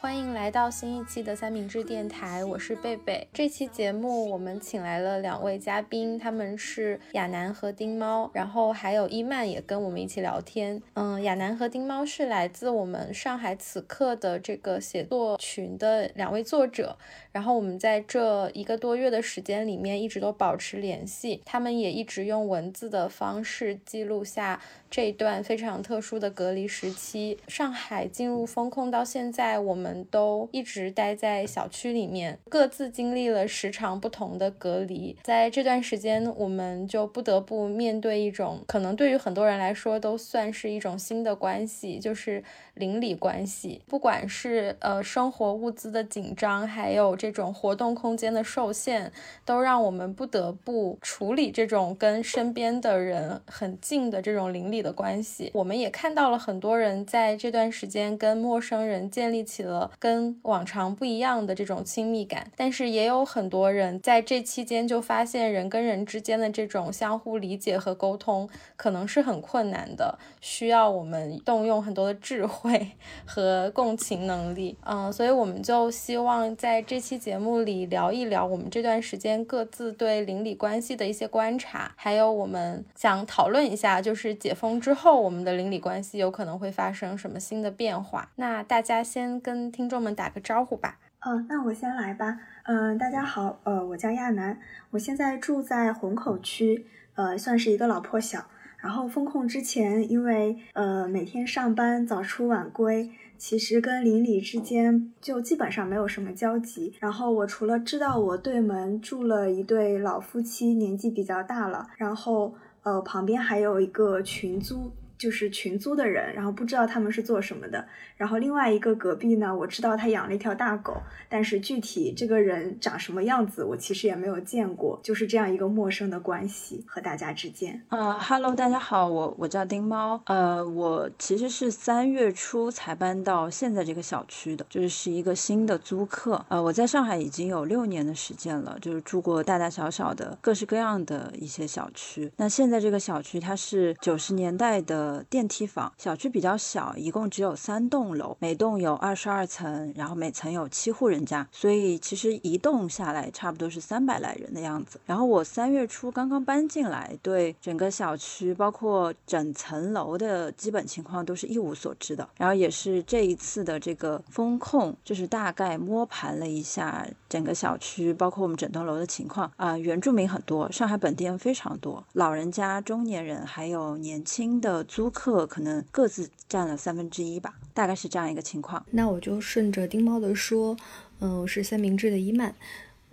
欢迎来到新一期的三明治电台，我是贝贝。这期节目我们请来了两位嘉宾，他们是亚楠和丁猫，然后还有伊曼也跟我们一起聊天。嗯，亚楠和丁猫是来自我们上海此刻的这个写作群的两位作者，然后我们在这一个多月的时间里面一直都保持联系，他们也一直用文字的方式记录下。这一段非常特殊的隔离时期，上海进入封控到现在，我们都一直待在小区里面，各自经历了时长不同的隔离。在这段时间，我们就不得不面对一种可能对于很多人来说都算是一种新的关系，就是邻里关系。不管是呃生活物资的紧张，还有这种活动空间的受限，都让我们不得不处理这种跟身边的人很近的这种邻里。的关系，我们也看到了很多人在这段时间跟陌生人建立起了跟往常不一样的这种亲密感，但是也有很多人在这期间就发现人跟人之间的这种相互理解和沟通可能是很困难的，需要我们动用很多的智慧 和共情能力。嗯，所以我们就希望在这期节目里聊一聊我们这段时间各自对邻里关系的一些观察，还有我们想讨论一下就是解封。之后，我们的邻里关系有可能会发生什么新的变化？那大家先跟听众们打个招呼吧。嗯，那我先来吧。嗯，大家好，呃，我叫亚楠，我现在住在虹口区，呃，算是一个老破小。然后封控之前，因为呃每天上班早出晚归，其实跟邻里之间就基本上没有什么交集。然后我除了知道我对门住了一对老夫妻，年纪比较大了，然后。呃，旁边还有一个群租。就是群租的人，然后不知道他们是做什么的。然后另外一个隔壁呢，我知道他养了一条大狗，但是具体这个人长什么样子，我其实也没有见过。就是这样一个陌生的关系和大家之间。呃哈喽，大家好，我我叫丁猫。呃，我其实是三月初才搬到现在这个小区的，就是是一个新的租客。呃，我在上海已经有六年的时间了，就是住过大大小小的各式各样的一些小区。那现在这个小区它是九十年代的。呃，电梯房小区比较小，一共只有三栋楼，每栋有二十二层，然后每层有七户人家，所以其实一栋下来差不多是三百来人的样子。然后我三月初刚刚搬进来，对整个小区包括整层楼的基本情况都是一无所知的。然后也是这一次的这个风控，就是大概摸盘了一下整个小区，包括我们整栋楼的情况啊，原住民很多，上海本地人非常多，老人家、中年人还有年轻的。租客可能各自占了三分之一吧，大概是这样一个情况。那我就顺着丁猫的说，嗯，我是三明治的伊曼，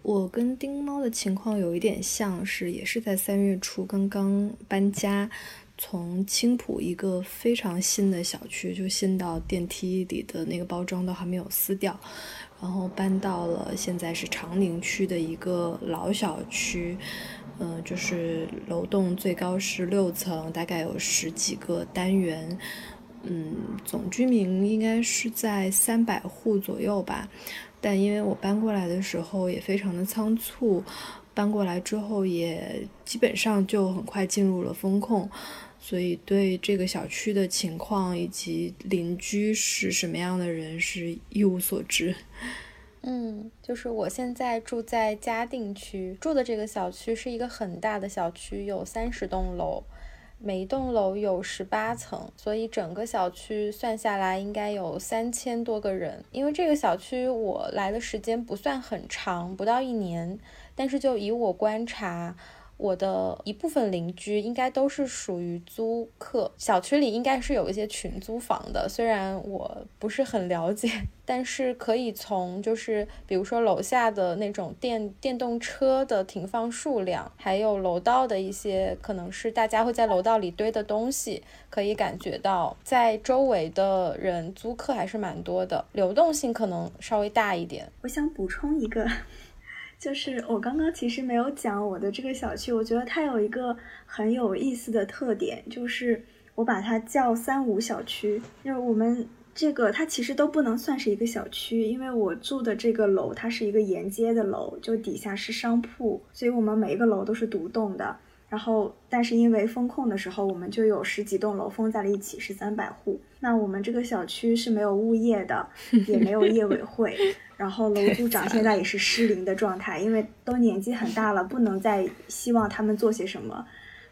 我跟丁猫的情况有一点像是，也是在三月初刚刚搬家，从青浦一个非常新的小区，就新到电梯里的那个包装都还没有撕掉，然后搬到了现在是长宁区的一个老小区。嗯，就是楼栋最高是六层，大概有十几个单元，嗯，总居民应该是在三百户左右吧。但因为我搬过来的时候也非常的仓促，搬过来之后也基本上就很快进入了风控，所以对这个小区的情况以及邻居是什么样的人是一无所知。嗯，就是我现在住在嘉定区，住的这个小区是一个很大的小区，有三十栋楼，每一栋楼有十八层，所以整个小区算下来应该有三千多个人。因为这个小区我来的时间不算很长，不到一年，但是就以我观察。我的一部分邻居应该都是属于租客，小区里应该是有一些群租房的，虽然我不是很了解，但是可以从就是比如说楼下的那种电电动车的停放数量，还有楼道的一些可能是大家会在楼道里堆的东西，可以感觉到在周围的人租客还是蛮多的，流动性可能稍微大一点。我想补充一个。就是我刚刚其实没有讲我的这个小区，我觉得它有一个很有意思的特点，就是我把它叫三五小区。因为我们这个它其实都不能算是一个小区，因为我住的这个楼它是一个沿街的楼，就底下是商铺，所以我们每一个楼都是独栋的。然后，但是因为封控的时候，我们就有十几栋楼封在了一起，是三百户。那我们这个小区是没有物业的，也没有业委会，然后楼 组长现在也是失灵的状态，因为都年纪很大了，不能再希望他们做些什么。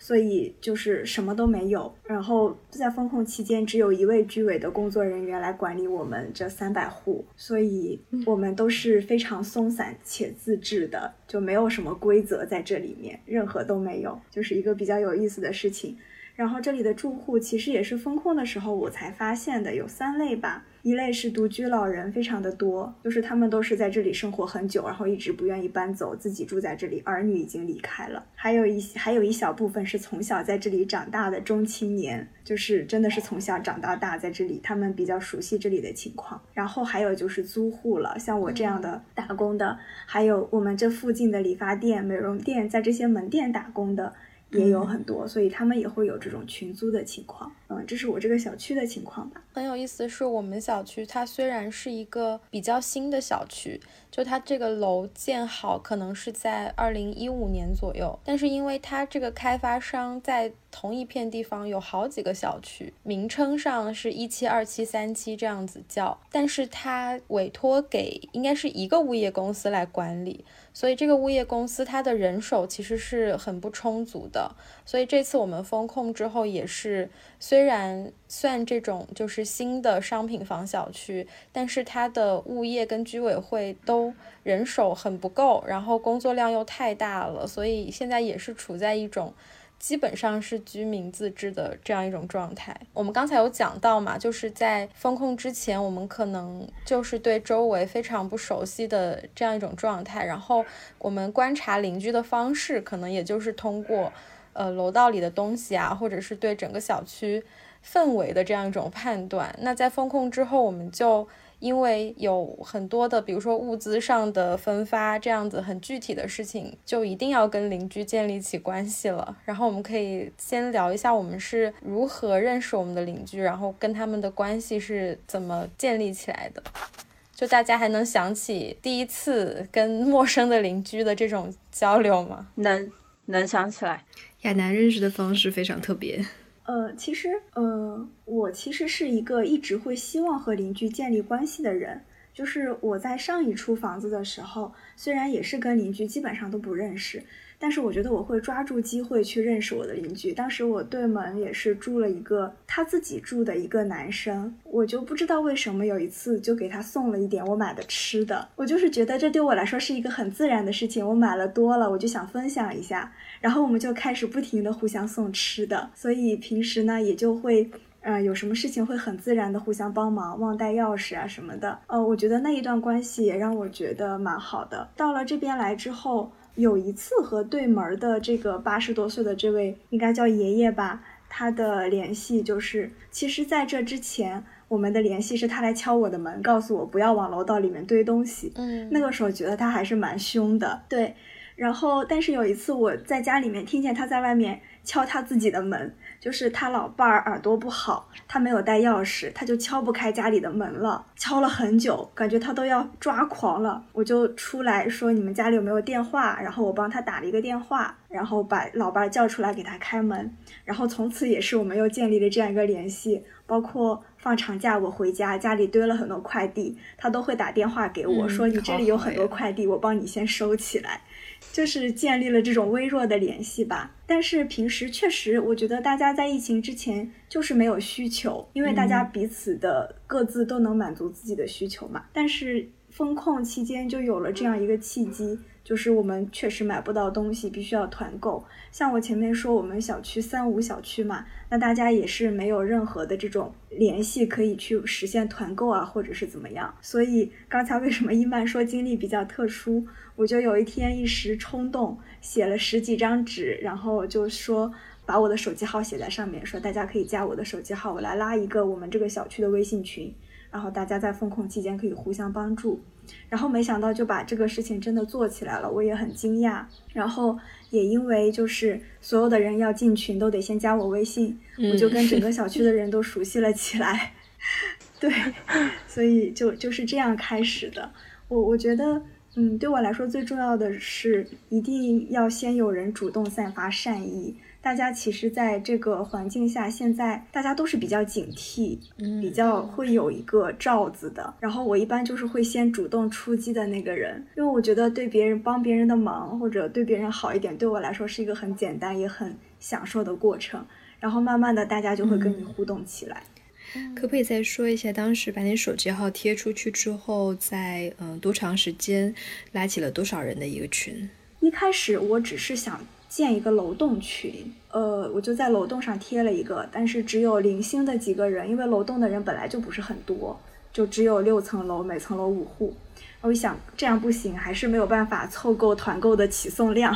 所以就是什么都没有，然后在封控期间，只有一位居委的工作人员来管理我们这三百户，所以我们都是非常松散且自治的，就没有什么规则在这里面，任何都没有，就是一个比较有意思的事情。然后这里的住户其实也是封控的时候我才发现的，有三类吧。一类是独居老人，非常的多，就是他们都是在这里生活很久，然后一直不愿意搬走，自己住在这里，儿女已经离开了。还有一些，还有一小部分是从小在这里长大的中青年，就是真的是从小长到大在这里，他们比较熟悉这里的情况。然后还有就是租户了，像我这样的打工的，还有我们这附近的理发店、美容店，在这些门店打工的。也有很多，所以他们也会有这种群租的情况。嗯，这是我这个小区的情况吧。很有意思的是，我们小区它虽然是一个比较新的小区，就它这个楼建好可能是在二零一五年左右，但是因为它这个开发商在同一片地方有好几个小区，名称上是一期、二期、三期这样子叫，但是它委托给应该是一个物业公司来管理。所以这个物业公司它的人手其实是很不充足的，所以这次我们封控之后也是，虽然算这种就是新的商品房小区，但是它的物业跟居委会都人手很不够，然后工作量又太大了，所以现在也是处在一种。基本上是居民自治的这样一种状态。我们刚才有讲到嘛，就是在封控之前，我们可能就是对周围非常不熟悉的这样一种状态。然后我们观察邻居的方式，可能也就是通过呃楼道里的东西啊，或者是对整个小区氛围的这样一种判断。那在封控之后，我们就。因为有很多的，比如说物资上的分发这样子很具体的事情，就一定要跟邻居建立起关系了。然后我们可以先聊一下我们是如何认识我们的邻居，然后跟他们的关系是怎么建立起来的。就大家还能想起第一次跟陌生的邻居的这种交流吗？能，能想起来。亚楠认识的方式非常特别。呃，其实，呃，我其实是一个一直会希望和邻居建立关系的人。就是我在上一处房子的时候，虽然也是跟邻居基本上都不认识。但是我觉得我会抓住机会去认识我的邻居。当时我对门也是住了一个他自己住的一个男生，我就不知道为什么有一次就给他送了一点我买的吃的。我就是觉得这对我来说是一个很自然的事情。我买了多了，我就想分享一下。然后我们就开始不停的互相送吃的。所以平时呢也就会，呃，有什么事情会很自然的互相帮忙，忘带钥匙啊什么的。呃，我觉得那一段关系也让我觉得蛮好的。到了这边来之后。有一次和对门的这个八十多岁的这位应该叫爷爷吧，他的联系就是，其实在这之前，我们的联系是他来敲我的门，告诉我不要往楼道里面堆东西。嗯，那个时候觉得他还是蛮凶的。对，然后但是有一次我在家里面听见他在外面敲他自己的门。就是他老伴儿耳朵不好，他没有带钥匙，他就敲不开家里的门了，敲了很久，感觉他都要抓狂了。我就出来说：“你们家里有没有电话？”然后我帮他打了一个电话，然后把老伴儿叫出来给他开门。然后从此也是我们又建立了这样一个联系。包括放长假我回家，家里堆了很多快递，他都会打电话给我说：“你这里有很多快递，我帮你先收起来。”就是建立了这种微弱的联系吧，但是平时确实，我觉得大家在疫情之前就是没有需求，因为大家彼此的各自都能满足自己的需求嘛。但是封控期间就有了这样一个契机。就是我们确实买不到东西，必须要团购。像我前面说，我们小区三无小区嘛，那大家也是没有任何的这种联系可以去实现团购啊，或者是怎么样。所以刚才为什么伊曼说经历比较特殊，我就有一天一时冲动，写了十几张纸，然后就说把我的手机号写在上面，说大家可以加我的手机号，我来拉一个我们这个小区的微信群，然后大家在封控期间可以互相帮助。然后没想到就把这个事情真的做起来了，我也很惊讶。然后也因为就是所有的人要进群都得先加我微信，我就跟整个 小区的人都熟悉了起来。对，所以就就是这样开始的。我我觉得，嗯，对我来说最重要的是一定要先有人主动散发善意。大家其实，在这个环境下，现在大家都是比较警惕，比较会有一个罩子的。然后我一般就是会先主动出击的那个人，因为我觉得对别人帮别人的忙或者对别人好一点，对我来说是一个很简单也很享受的过程。然后慢慢的，大家就会跟你互动起来。可不可以再说一下，当时把你手机号贴出去之后，在嗯多长时间拉起了多少人的一个群？一开始我只是想。建一个楼栋群，呃，我就在楼栋上贴了一个，但是只有零星的几个人，因为楼栋的人本来就不是很多，就只有六层楼，每层楼五户。我一想这样不行，还是没有办法凑够团购的起送量，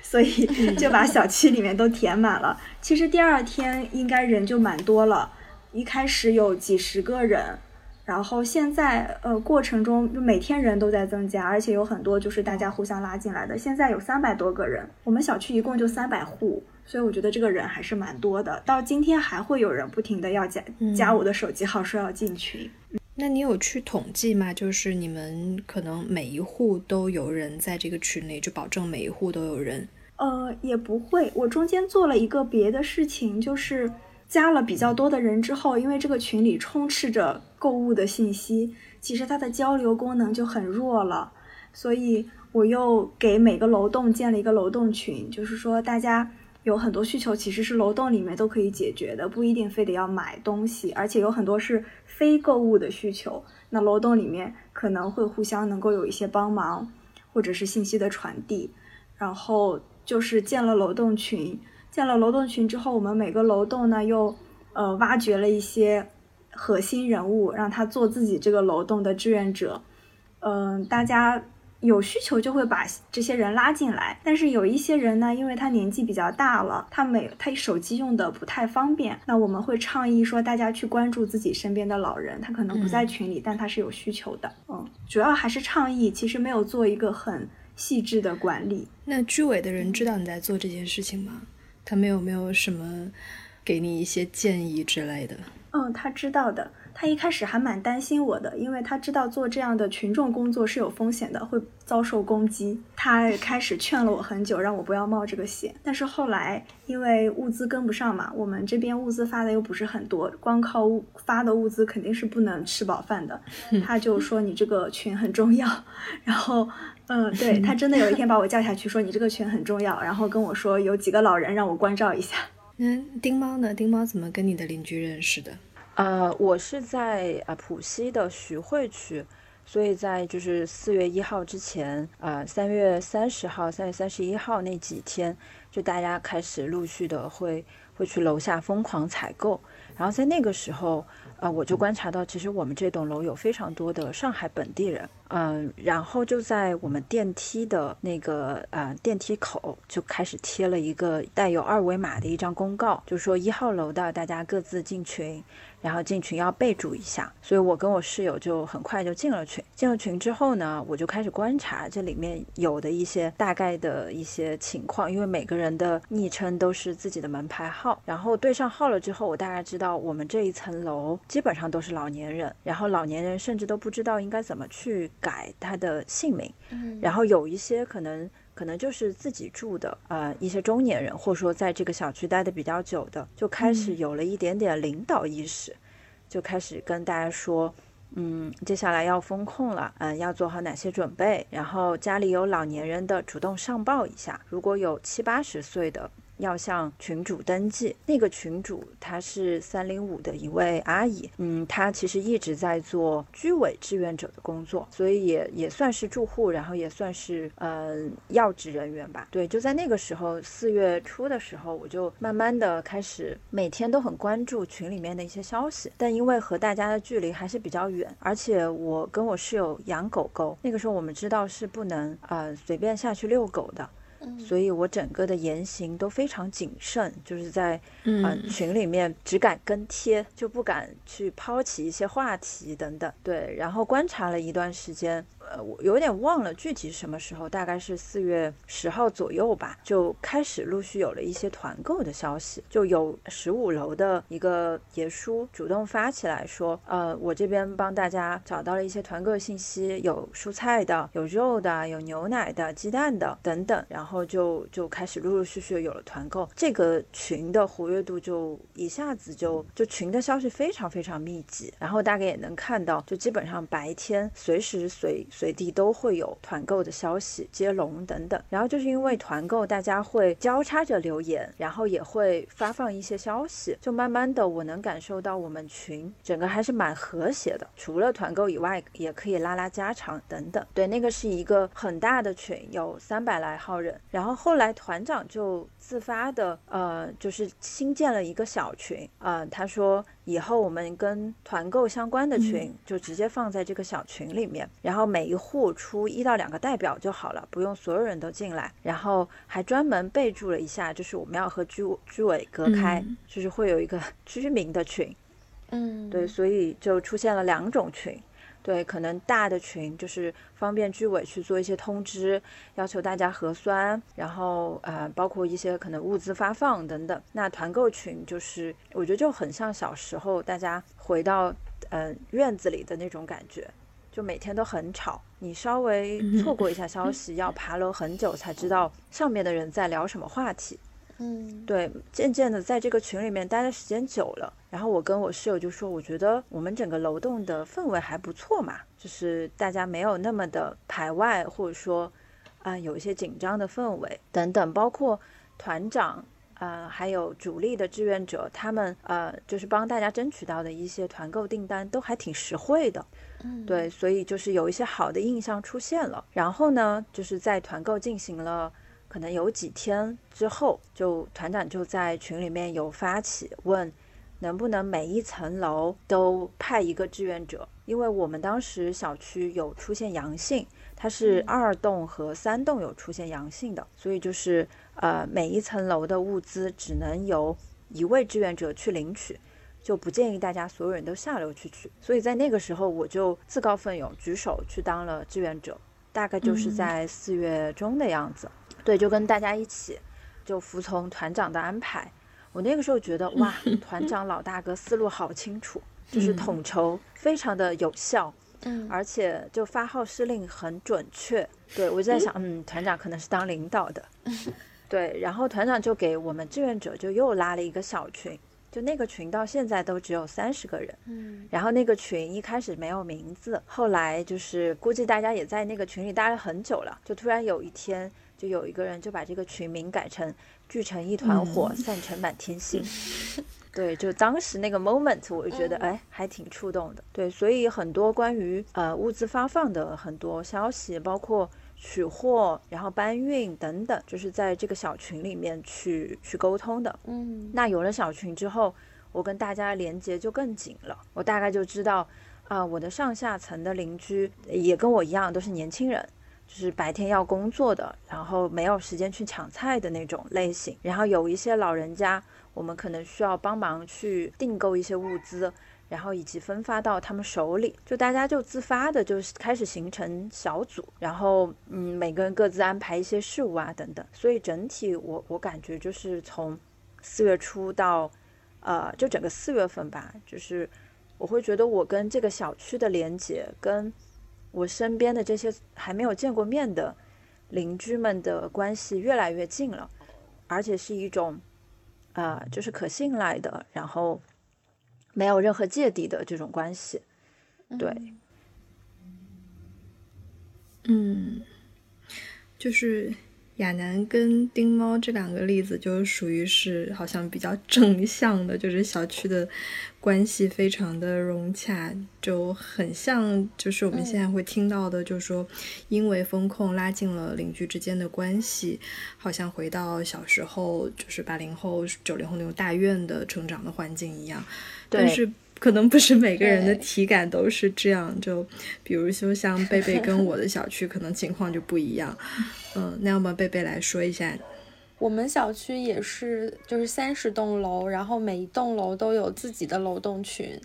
所以 就把小区里面都填满了。其实第二天应该人就蛮多了，一开始有几十个人。然后现在，呃，过程中就每天人都在增加，而且有很多就是大家互相拉进来的。现在有三百多个人，我们小区一共就三百户，所以我觉得这个人还是蛮多的。到今天还会有人不停的要加加我的手机号，说要进群。那你有去统计吗？就是你们可能每一户都有人在这个群里，就保证每一户都有人？呃，也不会。我中间做了一个别的事情，就是。加了比较多的人之后，因为这个群里充斥着购物的信息，其实它的交流功能就很弱了。所以我又给每个楼栋建了一个楼栋群，就是说大家有很多需求，其实是楼栋里面都可以解决的，不一定非得要买东西，而且有很多是非购物的需求。那楼栋里面可能会互相能够有一些帮忙，或者是信息的传递。然后就是建了楼栋群。建了楼栋群之后，我们每个楼栋呢又，呃，挖掘了一些核心人物，让他做自己这个楼栋的志愿者。嗯，大家有需求就会把这些人拉进来。但是有一些人呢，因为他年纪比较大了，他每他手机用的不太方便，那我们会倡议说大家去关注自己身边的老人，他可能不在群里，但他是有需求的。嗯，主要还是倡议，其实没有做一个很细致的管理。那居委的人知道你在做这件事情吗？他们有没有什么给你一些建议之类的？嗯，他知道的。他一开始还蛮担心我的，因为他知道做这样的群众工作是有风险的，会遭受攻击。他开始劝了我很久，让我不要冒这个险。但是后来因为物资跟不上嘛，我们这边物资发的又不是很多，光靠物发的物资肯定是不能吃饱饭的。他就说你这个群很重要，然后，嗯，对他真的有一天把我叫下去说你这个群很重要，然后跟我说有几个老人让我关照一下。嗯，丁猫呢？丁猫怎么跟你的邻居认识的？呃，我是在啊浦西的徐汇区，所以在就是四月一号之前，呃三月三十号、三月三十一号那几天，就大家开始陆续的会会去楼下疯狂采购，然后在那个时候，呃我就观察到，其实我们这栋楼有非常多的上海本地人。嗯，然后就在我们电梯的那个呃电梯口就开始贴了一个带有二维码的一张公告，就说一号楼的大家各自进群，然后进群要备注一下。所以我跟我室友就很快就进了群。进了群之后呢，我就开始观察这里面有的一些大概的一些情况，因为每个人的昵称都是自己的门牌号。然后对上号了之后，我大概知道我们这一层楼基本上都是老年人，然后老年人甚至都不知道应该怎么去。改他的姓名，然后有一些可能可能就是自己住的呃一些中年人，或者说在这个小区待的比较久的，就开始有了一点点领导意识，就开始跟大家说，嗯，接下来要风控了，嗯，要做好哪些准备，然后家里有老年人的主动上报一下，如果有七八十岁的。要向群主登记，那个群主她是三零五的一位阿姨，嗯，她其实一直在做居委志愿者的工作，所以也也算是住户，然后也算是呃要职人员吧。对，就在那个时候，四月初的时候，我就慢慢的开始每天都很关注群里面的一些消息，但因为和大家的距离还是比较远，而且我跟我室友养狗狗，那个时候我们知道是不能呃随便下去遛狗的。所以我整个的言行都非常谨慎，就是在嗯群里面只敢跟贴，就不敢去抛起一些话题等等。对，然后观察了一段时间，呃，我有点忘了具体什么时候，大概是四月十号左右吧，就开始陆续有了一些团购的消息，就有十五楼的一个爷叔主动发起来说，呃，我这边帮大家找到了一些团购信息，有蔬菜的，有肉的，有牛奶的，鸡蛋的等等，然后就就开始陆陆续续有了团购，这个群的活跃度就一下子就就群的消息非常非常密集，然后大概也能看到，就基本上白天随时随随地都会有团购的消息接龙等等，然后就是因为团购，大家会交叉着留言，然后也会发放一些消息，就慢慢的我能感受到我们群整个还是蛮和谐的，除了团购以外，也可以拉拉家常等等。对，那个是一个很大的群，有三百来号人，然后后来团长就。自发的，呃，就是新建了一个小群，呃，他说以后我们跟团购相关的群就直接放在这个小群里面，然后每一户出一到两个代表就好了，不用所有人都进来，然后还专门备注了一下，就是我们要和居居委隔开，就是会有一个 居民的群，嗯，对，所以就出现了两种群。对，可能大的群就是方便居委去做一些通知，要求大家核酸，然后呃，包括一些可能物资发放等等。那团购群就是，我觉得就很像小时候大家回到嗯院子里的那种感觉，就每天都很吵，你稍微错过一下消息，要爬楼很久才知道上面的人在聊什么话题。嗯，对，渐渐的在这个群里面待的时间久了，然后我跟我室友就说，我觉得我们整个楼栋的氛围还不错嘛，就是大家没有那么的排外，或者说，啊，有一些紧张的氛围等等，包括团长，呃，还有主力的志愿者，他们呃，就是帮大家争取到的一些团购订单都还挺实惠的，嗯，对，所以就是有一些好的印象出现了。然后呢，就是在团购进行了。可能有几天之后，就团长就在群里面有发起问，能不能每一层楼都派一个志愿者？因为我们当时小区有出现阳性，它是二栋和三栋有出现阳性的，所以就是呃每一层楼的物资只能由一位志愿者去领取，就不建议大家所有人都下楼去取。所以在那个时候，我就自告奋勇举手去当了志愿者，大概就是在四月中的样子。对，就跟大家一起，就服从团长的安排。我那个时候觉得，哇，团长老大哥思路好清楚，就是统筹非常的有效，嗯，而且就发号施令很准确。对我就在想，嗯，团长可能是当领导的。对，然后团长就给我们志愿者就又拉了一个小群，就那个群到现在都只有三十个人。嗯，然后那个群一开始没有名字，后来就是估计大家也在那个群里待了很久了，就突然有一天。就有一个人就把这个群名改成“聚成一团火，散成满天星 ”。对，就当时那个 moment，我就觉得哎，还挺触动的。对，所以很多关于呃物资发放的很多消息，包括取货、然后搬运等等，就是在这个小群里面去去沟通的。嗯，那有了小群之后，我跟大家连接就更紧了。我大概就知道啊，我的上下层的邻居也跟我一样，都是年轻人。就是白天要工作的，然后没有时间去抢菜的那种类型。然后有一些老人家，我们可能需要帮忙去订购一些物资，然后以及分发到他们手里。就大家就自发的，就是开始形成小组，然后嗯，每个人各自安排一些事务啊等等。所以整体我我感觉就是从四月初到呃，就整个四月份吧，就是我会觉得我跟这个小区的连接跟。我身边的这些还没有见过面的邻居们的关系越来越近了，而且是一种，啊，就是可信赖的，然后没有任何芥蒂的这种关系，对，嗯，就是。亚楠跟丁猫这两个例子，就属于是好像比较正向的，就是小区的关系非常的融洽，就很像就是我们现在会听到的，就是说因为风控拉近了邻居之间的关系，好像回到小时候，就是八零后、九零后那种大院的成长的环境一样，但是。可能不是每个人的体感都是这样，就比如说像 贝贝跟我的小区，可能情况就不一样。嗯，那要么贝贝来说一下。我们小区也是，就是三十栋楼，然后每一栋楼都有自己的楼栋群。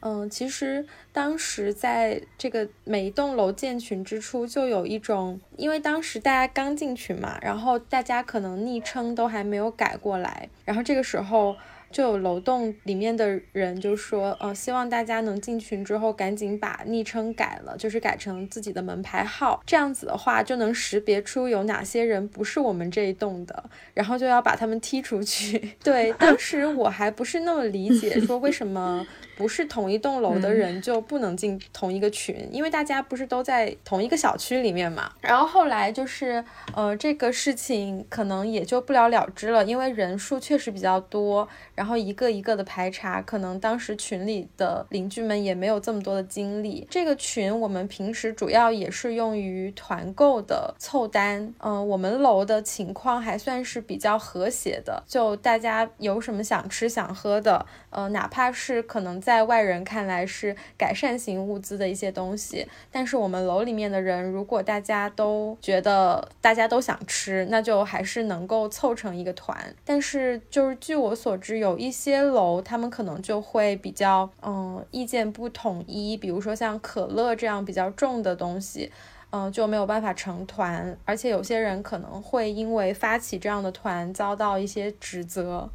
嗯，其实当时在这个每一栋楼建群之初，就有一种，因为当时大家刚进群嘛，然后大家可能昵称都还没有改过来，然后这个时候。就有楼栋里面的人就说，呃，希望大家能进群之后赶紧把昵称改了，就是改成自己的门牌号，这样子的话就能识别出有哪些人不是我们这一栋的，然后就要把他们踢出去。对，当时我还不是那么理解，说为什么。不是同一栋楼的人就不能进同一个群，因为大家不是都在同一个小区里面嘛。然后后来就是，呃，这个事情可能也就不了了之了，因为人数确实比较多，然后一个一个的排查，可能当时群里的邻居们也没有这么多的精力。这个群我们平时主要也是用于团购的凑单，嗯，我们楼的情况还算是比较和谐的，就大家有什么想吃想喝的，呃，哪怕是可能在。在外人看来是改善型物资的一些东西，但是我们楼里面的人，如果大家都觉得大家都想吃，那就还是能够凑成一个团。但是就是据我所知，有一些楼他们可能就会比较嗯意见不统一，比如说像可乐这样比较重的东西，嗯就没有办法成团，而且有些人可能会因为发起这样的团遭到一些指责。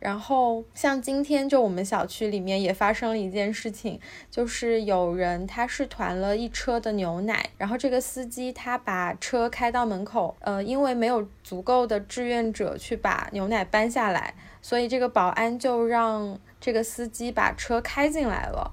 然后像今天就我们小区里面也发生了一件事情，就是有人他是团了一车的牛奶，然后这个司机他把车开到门口，呃，因为没有足够的志愿者去把牛奶搬下来，所以这个保安就让这个司机把车开进来了，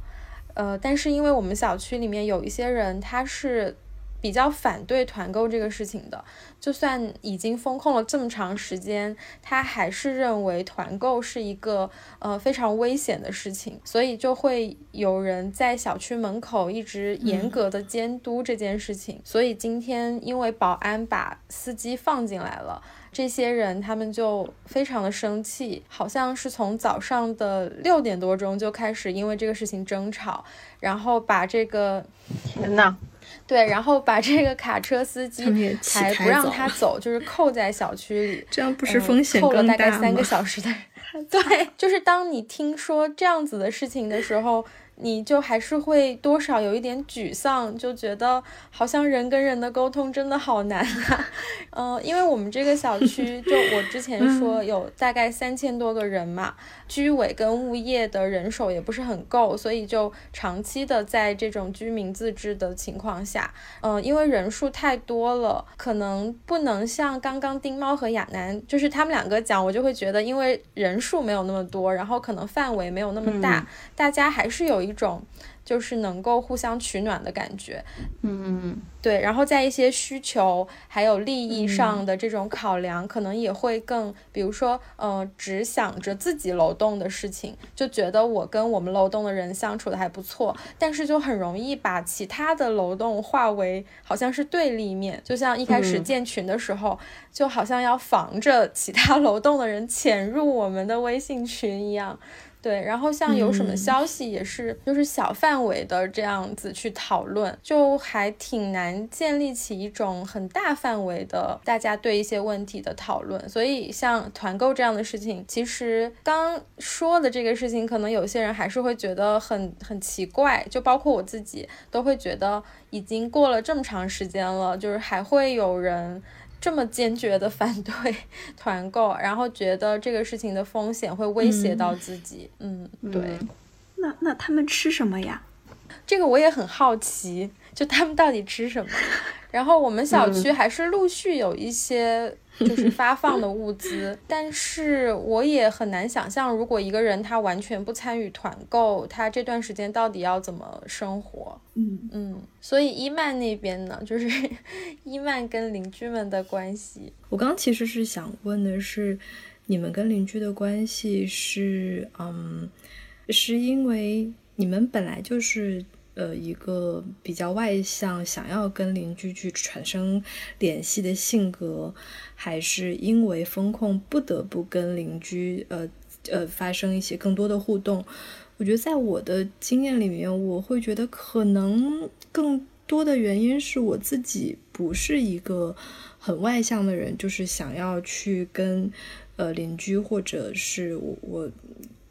呃，但是因为我们小区里面有一些人他是。比较反对团购这个事情的，就算已经封控了这么长时间，他还是认为团购是一个呃非常危险的事情，所以就会有人在小区门口一直严格的监督这件事情。所以今天因为保安把司机放进来了，这些人他们就非常的生气，好像是从早上的六点多钟就开始因为这个事情争吵，然后把这个天呐。对，然后把这个卡车司机还不让他走，就是扣在小区里，这样不是风险扣了大概三个小时的。对，就是当你听说这样子的事情的时候。你就还是会多少有一点沮丧，就觉得好像人跟人的沟通真的好难啊。嗯，因为我们这个小区，就我之前说有大概三千多个人嘛，居委跟物业的人手也不是很够，所以就长期的在这种居民自治的情况下，嗯，因为人数太多了，可能不能像刚刚丁猫和亚楠，就是他们两个讲，我就会觉得因为人数没有那么多，然后可能范围没有那么大，大家还是有。一种就是能够互相取暖的感觉，嗯，对。然后在一些需求还有利益上的这种考量，可能也会更，比如说，呃，只想着自己楼栋的事情，就觉得我跟我们楼栋的人相处的还不错，但是就很容易把其他的楼栋化为好像是对立面，就像一开始建群的时候，就好像要防着其他 楼栋的人潜入我们的微信群一样。对，然后像有什么消息也是，就是小范围的这样子去讨论，就还挺难建立起一种很大范围的大家对一些问题的讨论。所以像团购这样的事情，其实刚说的这个事情，可能有些人还是会觉得很很奇怪，就包括我自己都会觉得，已经过了这么长时间了，就是还会有人。这么坚决的反对团购，然后觉得这个事情的风险会威胁到自己。嗯，对。那那他们吃什么呀？这个我也很好奇，就他们到底吃什么？然后我们小区还是陆续有一些。就是发放的物资，但是我也很难想象，如果一个人他完全不参与团购，他这段时间到底要怎么生活？嗯嗯，所以伊曼那边呢，就是 伊曼跟邻居们的关系。我刚其实是想问的是，你们跟邻居的关系是，嗯，是因为你们本来就是。呃，一个比较外向，想要跟邻居去产生联系的性格，还是因为风控不得不跟邻居呃呃发生一些更多的互动？我觉得在我的经验里面，我会觉得可能更多的原因是我自己不是一个很外向的人，就是想要去跟呃邻居或者是我我。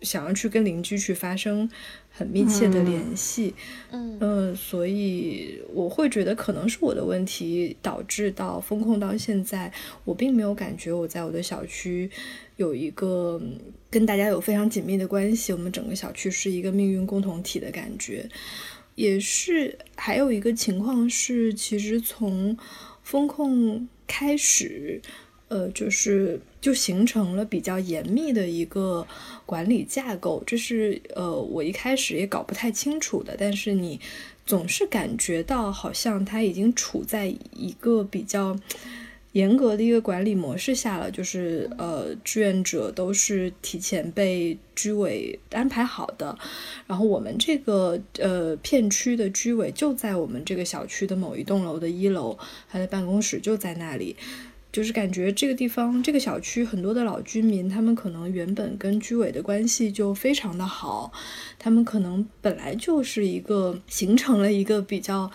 想要去跟邻居去发生很密切的联系，嗯嗯，所以我会觉得可能是我的问题导致到风控到现在，我并没有感觉我在我的小区有一个跟大家有非常紧密的关系，我们整个小区是一个命运共同体的感觉。也是还有一个情况是，其实从风控开始，呃，就是就形成了比较严密的一个管理架构，这是呃我一开始也搞不太清楚的，但是你总是感觉到好像它已经处在一个比较。严格的一个管理模式下了，就是呃，志愿者都是提前被居委安排好的，然后我们这个呃片区的居委就在我们这个小区的某一栋楼的一楼，他的办公室就在那里，就是感觉这个地方这个小区很多的老居民，他们可能原本跟居委的关系就非常的好，他们可能本来就是一个形成了一个比较。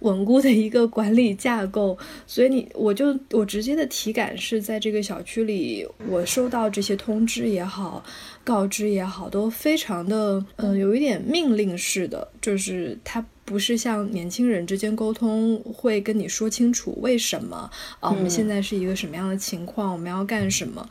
稳固的一个管理架构，所以你我就我直接的体感是在这个小区里，我收到这些通知也好，告知也好，都非常的嗯，有一点命令式的，就是它不是像年轻人之间沟通会跟你说清楚为什么啊，我们现在是一个什么样的情况，我们要干什么，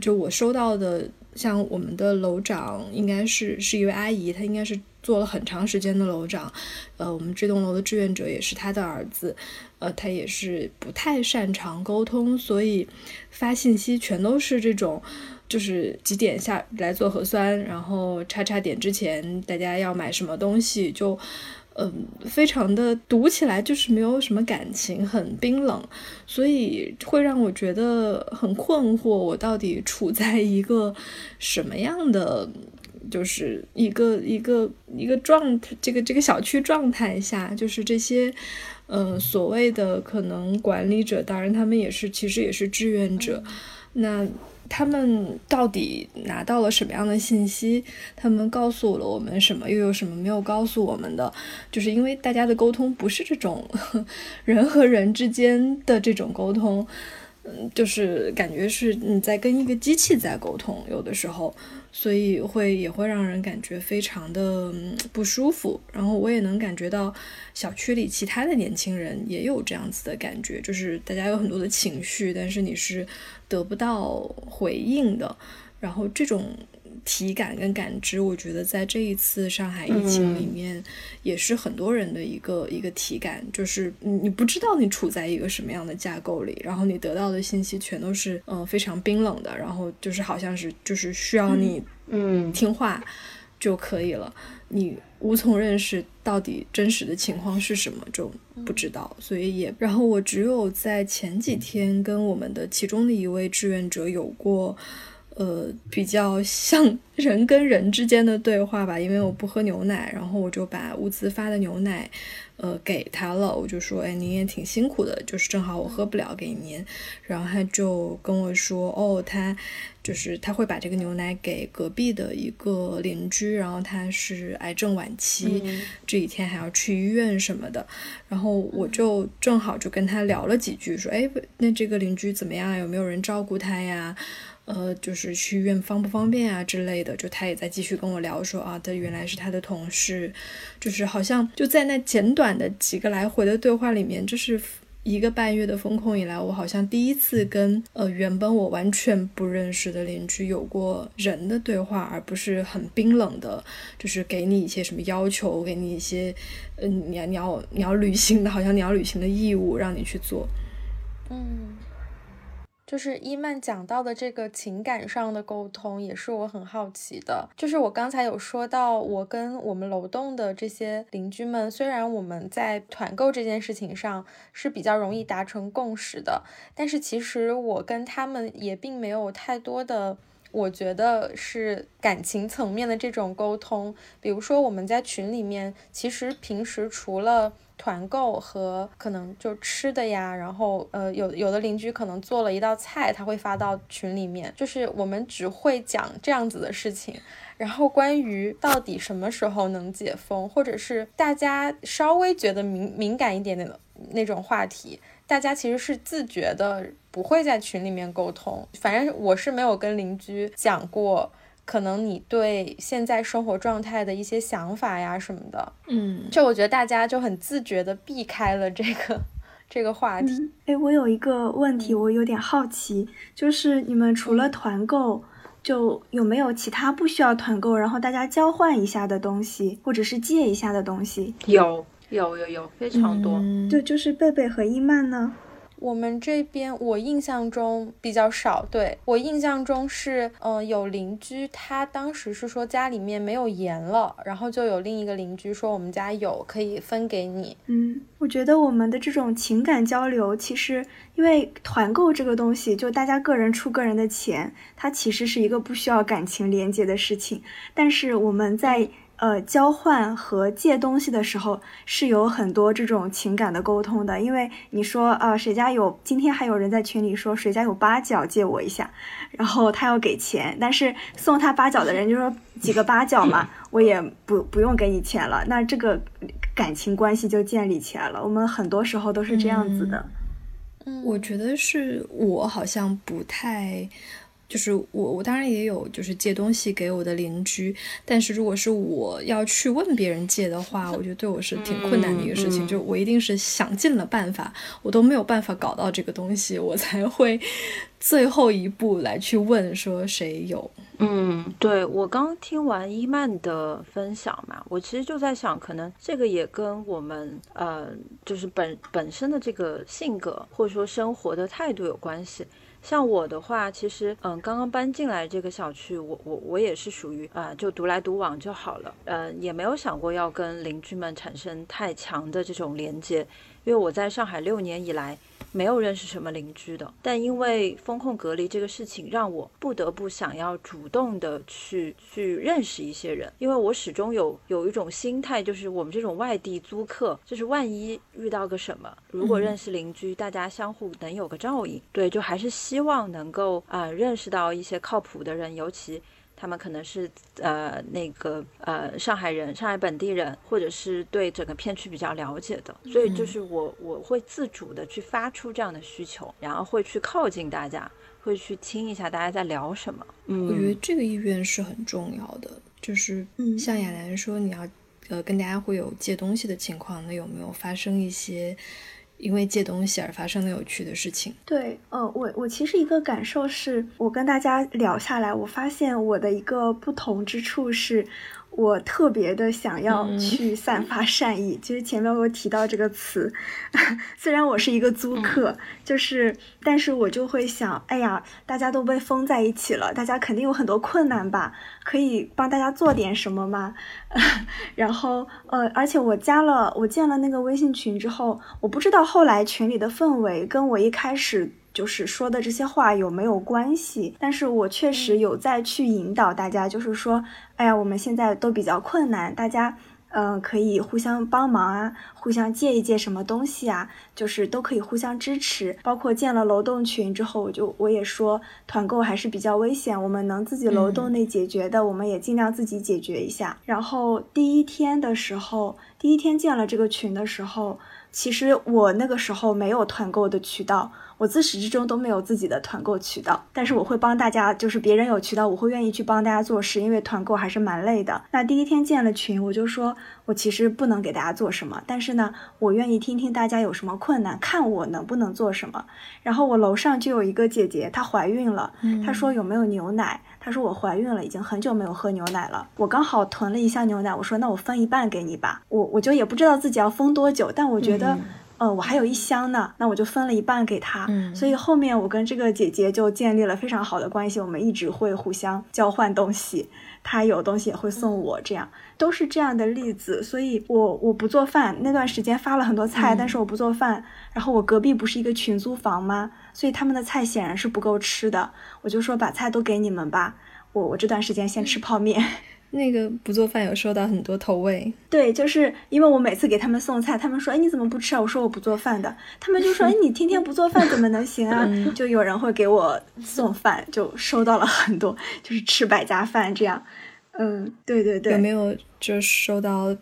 就我收到的，像我们的楼长应该是是一位阿姨，她应该是。做了很长时间的楼长，呃，我们这栋楼的志愿者也是她的儿子，呃，他也是不太擅长沟通，所以发信息全都是这种，就是几点下来做核酸，然后叉叉点之前大家要买什么东西，就嗯，非常的读起来就是没有什么感情，很冰冷，所以会让我觉得很困惑，我到底处在一个什么样的？就是一个一个一个状态，这个这个小区状态下，就是这些，嗯，所谓的可能管理者，当然他们也是，其实也是志愿者。那他们到底拿到了什么样的信息？他们告诉了我们什么？又有什么没有告诉我们的？就是因为大家的沟通不是这种 人和人之间的这种沟通，嗯，就是感觉是你在跟一个机器在沟通，有的时候。所以会也会让人感觉非常的不舒服，然后我也能感觉到小区里其他的年轻人也有这样子的感觉，就是大家有很多的情绪，但是你是得不到回应的，然后这种。体感跟感知，我觉得在这一次上海疫情里面，也是很多人的一个一个体感，就是你你不知道你处在一个什么样的架构里，然后你得到的信息全都是嗯非常冰冷的，然后就是好像是就是需要你嗯。听话就可以了，你无从认识到底真实的情况是什么，就不知道，所以也然后我只有在前几天跟我们的其中的一位志愿者有过。呃，比较像人跟人之间的对话吧，因为我不喝牛奶，然后我就把物资发的牛奶，呃，给他了。我就说，哎，您也挺辛苦的，就是正好我喝不了，给您。然后他就跟我说，哦，他就是他会把这个牛奶给隔壁的一个邻居，然后他是癌症晚期，这几天还要去医院什么的。然后我就正好就跟他聊了几句，说，哎，那这个邻居怎么样？有没有人照顾他呀？呃，就是去医院方不方便啊之类的，就他也在继续跟我聊说啊，他原来是他的同事，就是好像就在那简短的几个来回的对话里面，这是一个半月的风控以来，我好像第一次跟呃原本我完全不认识的邻居有过人的对话，而不是很冰冷的，就是给你一些什么要求，给你一些嗯你要你要你要履行的，好像你要履行的义务让你去做，嗯。就是伊曼讲到的这个情感上的沟通，也是我很好奇的。就是我刚才有说到，我跟我们楼栋的这些邻居们，虽然我们在团购这件事情上是比较容易达成共识的，但是其实我跟他们也并没有太多的，我觉得是感情层面的这种沟通。比如说我们在群里面，其实平时除了团购和可能就吃的呀，然后呃有有的邻居可能做了一道菜，他会发到群里面，就是我们只会讲这样子的事情。然后关于到底什么时候能解封，或者是大家稍微觉得敏敏感一点点的那种话题，大家其实是自觉的不会在群里面沟通。反正我是没有跟邻居讲过。可能你对现在生活状态的一些想法呀什么的。嗯，就我觉得大家就很自觉的避开了这个 这个话题。哎，我有一个问题，我有点好奇，就是你们除了团购，就有没有其他不需要团购，然后大家交换一下的东西，或者是借一下的东西？有有有有，非常多。嗯对，就是贝贝和伊曼呢？我们这边我印象中比较少，对我印象中是，嗯、有邻居他当时是说家里面没有盐了，然后就有另一个邻居说我们家有，可以分给你。嗯，我觉得我们的这种情感交流，其实因为团购这个东西，就大家个人出个人的钱，它其实是一个不需要感情连接的事情。但是我们在呃交换和借东西的时候，是有很多这种情感的沟通的。因为你说啊、谁家有，今天还有人在群里说谁家有八角借我一下，然后他要给钱，但是送他八角的人就说几个八角嘛，我也不不用给你钱了，那这个感情关系就建立起来了。我们很多时候都是这样子的。嗯，我觉得是我好像不太，就是我我当然也有就是借东西给我的邻居，但是如果是我要去问别人借的话，我觉得对我是挺困难的一个事情，就我一定是想尽了办法，我都没有办法搞到这个东西，我才会最后一步来去问说谁有。嗯，对我刚听完伊曼的分享嘛，我其实就在想，可能这个也跟我们呃，就是本本身的这个性格或者说生活的态度有关系。像我的话，其实嗯，刚刚搬进来这个小区，我我我也是属于啊、就独来独往就好了，嗯，也没有想过要跟邻居们产生太强的这种连接，因为我在上海六年以来，没有认识什么邻居的，但因为风控隔离这个事情，让我不得不想要主动的去去认识一些人，因为我始终有有一种心态，就是我们这种外地租客，就是万一遇到个什么，如果认识邻居，大家相互能有个照应，对，就还是希望能够啊、认识到一些靠谱的人，尤其。他们可能是呃那个呃上海人、上海本地人，或者是对整个片区比较了解的，所以就是我我会自主的去发出这样的需求，然后会去靠近大家，会去听一下大家在聊什么。嗯，我觉得这个意愿是很重要的，就是嗯。像亚楠说，你要呃跟大家会有借东西的情况，那有没有发生一些因为借东西而发生的有趣的事情？对，呃，我我其实一个感受是，我跟大家聊下来，我发现我的一个不同之处是，我特别的想要嗯去散发善意。其实前面我提到这个词，虽然我是一个租客，就是，但是我就会想，哎呀，大家都被封在一起了，大家肯定有很多困难吧，可以帮大家做点什么吗？然后，呃，而且我加了，我建了那个微信群之后，我不知道后来群里的氛围跟我一开始就是说的这些话有没有关系，但是我确实有在去引导大家，就是说，哎呀，我们现在都比较困难，大家。嗯、可以互相帮忙啊，互相借一借什么东西啊，就是都可以互相支持。包括建了楼栋群之后，我就我也说团购还是比较危险，我们能自己楼栋内解决的，我们也尽量自己解决一下。然后第一天的时候，第一天建了这个群的时候，其实我那个时候没有团购的渠道，我自始至终都没有自己的团购渠道。但是我会帮大家，就是别人有渠道，我会愿意去帮大家做事，因为团购还是蛮累的。那第一天建了群，我就说我其实不能给大家做什么，但是呢，我愿意听听大家有什么困难，看我能不能做什么。然后我楼上就有一个姐姐，她怀孕了，她说有没有牛奶？她说我怀孕了，已经很久没有喝牛奶了。我刚好囤了一箱牛奶，我说那我分一半给你吧。我我就也不知道自己要封多久，但我觉得。呃，我还有一箱呢，那我就分了一半给她。嗯所以后面我跟这个姐姐就建立了非常好的关系，我们一直会互相交换东西，她有东西也会送我，这样都是这样的例子。所以我我不做饭那段时间发了很多菜，但是我不做饭。然后我隔壁不是一个群租房吗？所以他们的菜显然是不够吃的，我就说把菜都给你们吧，我我这段时间先吃泡面。那个不做饭有收到很多投喂，对，就是因为我每次给他们送菜，他们说：“哎，你怎么不吃啊？”我说：“我不做饭的。”他们就说：“哎，你天天不做饭怎么能行啊？”就有人会给我送饭，就收到了很多，就是吃百家饭这样。嗯，对对对。有没有就收到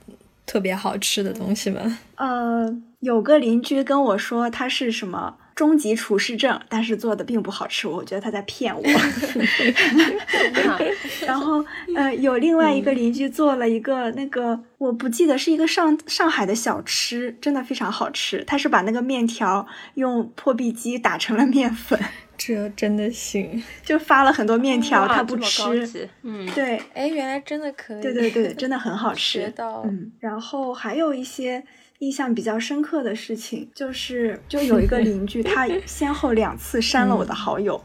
特别好吃的东西吗？呃，有个邻居跟我说他是什么中级厨师证，但是做的并不好吃，我觉得他在骗我。然后，呃，有另外一个邻居做了一个那个，我不记得是一个上上海的小吃，真的非常好吃。他是把那个面条用破壁机打成了面粉，这真的行？就发了很多面条，他不吃。嗯，对，哎，原来真的可以。对对对，真的很好 吃。学到。嗯，然后还有一些。印象比较深刻的事情就是，就有一个邻居，他 先后两次删了我的好友，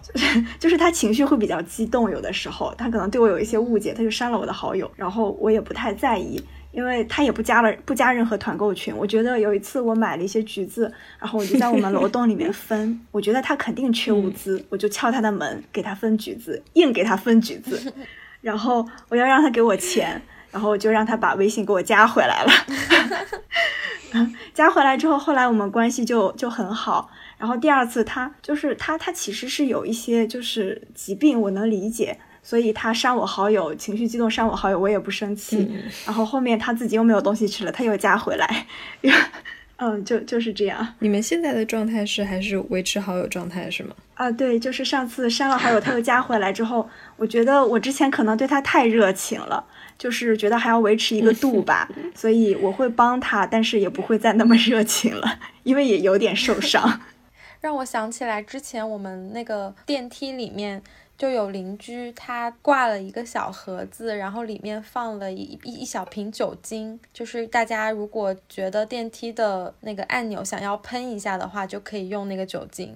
就是他情绪会比较激动，有的时候他可能对我有一些误解，他就删了我的好友，然后我也不太在意，因为他也不加了不加任何团购群。我觉得有一次我买了一些橘子，然后我就在我们楼栋里面分，我觉得他肯定缺物资，我就敲他的门给他分橘子，硬给他分橘子，然后我要让他给我钱。然后就让他把微信给我加回来了，加回来之后，后来我们关系就就很好。然后第二次他就是他他其实是有一些就是疾病，我能理解，所以他删我好友，情绪激动删我好友，我也不生气。然后后面他自己又没有东西吃了，他又加回来，嗯，就就是这样。你们现在的状态是还是维持好友状态是吗？啊，对，就是上次删了好友，他又加回来之后，我觉得我之前可能对他太热情了。就是觉得还要维持一个度吧，所以我会帮他，但是也不会再那么热情了，因为也有点受伤。让我想起来之前我们那个电梯里面就有邻居，他挂了一个小盒子，然后里面放了一一一小瓶酒精，就是大家如果觉得电梯的那个按钮想要喷一下的话，就可以用那个酒精。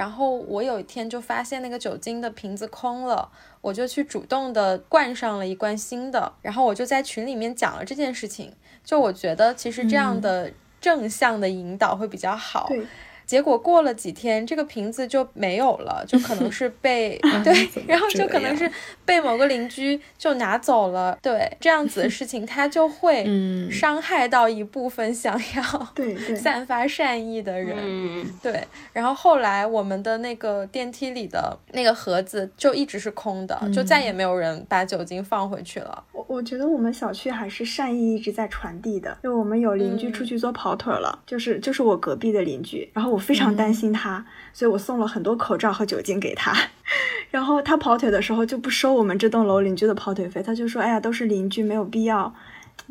然后我有一天就发现那个酒精的瓶子空了，我就去主动的灌上了一罐新的，然后我就在群里面讲了这件事情。就我觉得其实这样的正向的引导会比较好。对。结果过了几天，这个瓶子就没有了，就可能是被 对，然后就可能是被某个邻居就拿走了。对，这样子的事情，它就会 伤害到一部分想要对散发善意的人。对，然后后来我们的那个电梯里的那个盒子就一直是空的，就再也没有人把酒精放回去了。我我觉得我们小区还是善意一直在传递的，就我们有邻居出去做跑腿了，就是就是我隔壁的邻居，然后我。非常担心他，所以我送了很多口罩和酒精给他。然后他跑腿的时候就不收我们这栋楼邻居的跑腿费，他就说：“哎呀，都是邻居，没有必要。”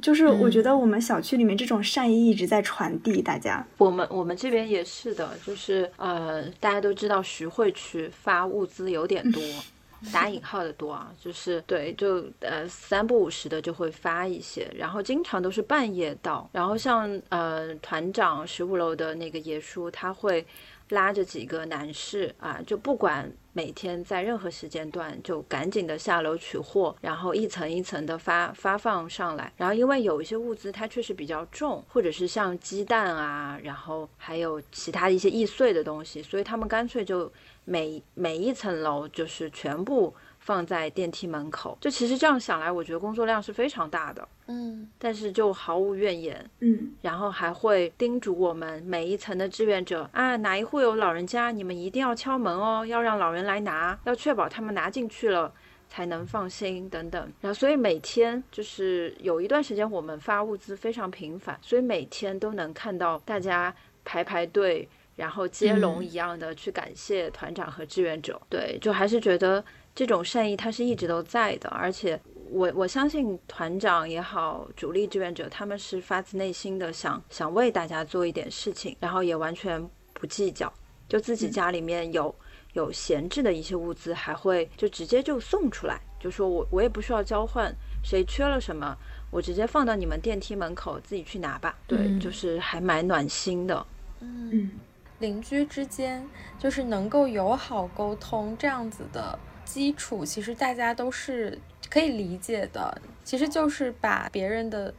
就是我觉得我们小区里面这种善意一直在传递，大家。我们我们这边也是的，就是呃，大家都知道徐汇区发物资有点多。打引号的多啊，就是对，就呃三不五时的就会发一些，然后经常都是半夜到，然后像呃团长十五楼的那个爷叔，他会拉着几个男士啊，就不管每天在任何时间段，就赶紧的下楼取货，然后一层一层的发发放上来，然后因为有一些物资它确实比较重，或者是像鸡蛋啊，然后还有其他一些易碎的东西，所以他们干脆就。每每一层楼就是全部放在电梯门口，就其实这样想来，我觉得工作量是非常大的，嗯，但是就毫无怨言，嗯，然后还会叮嘱我们每一层的志愿者啊，哪一户有老人家，你们一定要敲门哦，要让老人来拿，要确保他们拿进去了才能放心等等。然后所以每天就是有一段时间我们发物资非常频繁，所以每天都能看到大家排排队。然后接龙一样的去感谢团长和志愿者，对，就还是觉得这种善意它是一直都在的，而且我我相信团长也好，主力志愿者他们是发自内心的想想为大家做一点事情，然后也完全不计较，就自己家里面有有闲置的一些物资，还会就直接就送出来，就说我我也不需要交换，谁缺了什么，我直接放到你们电梯门口自己去拿吧，对，就是还蛮暖心的，嗯。邻居之间就是能够友好沟通这样子的基础，其实大家都是可以理解的。其实就是把别人的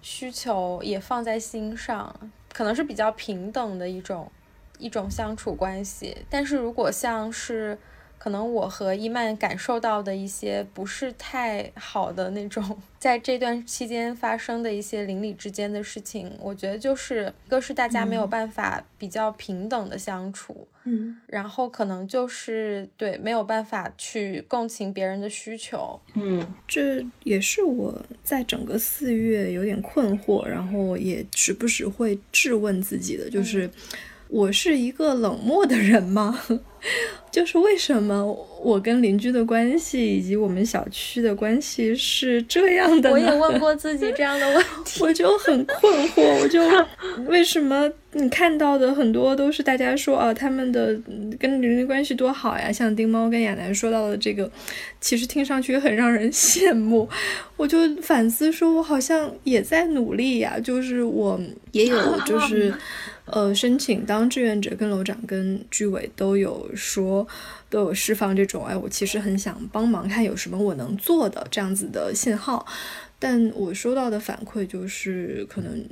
需求也放在心上，可能是比较平等的一种一种相处关系。但是如果像是可能我和伊曼感受到的一些不是太好的那种，在这段期间发生的一些邻里之间的事情，我觉得就是一个是大家没有办法比较平等的相处，嗯，然后可能就是对没有办法去共情别人的需求，嗯，这也是我在整个四月有点困惑，然后也时不时会质问自己的，就是。我是一个冷漠的人吗？就是为什么我跟邻居的关系以及我们小区的关系是这样的？我也问过自己这样的问题，我就很困惑。我就 为什么你看到的很多都是大家说啊，他们的跟邻居关系多好呀？像丁猫跟亚楠说到的这个，其实听上去很让人羡慕。我就反思说，我好像也在努力呀，就是我也有就是。呃，申请当志愿者，跟楼长、跟居委都有说，都有释放这种，哎，我其实很想帮忙，看有什么我能做的这样子的信号。但我收到的反馈就是，可能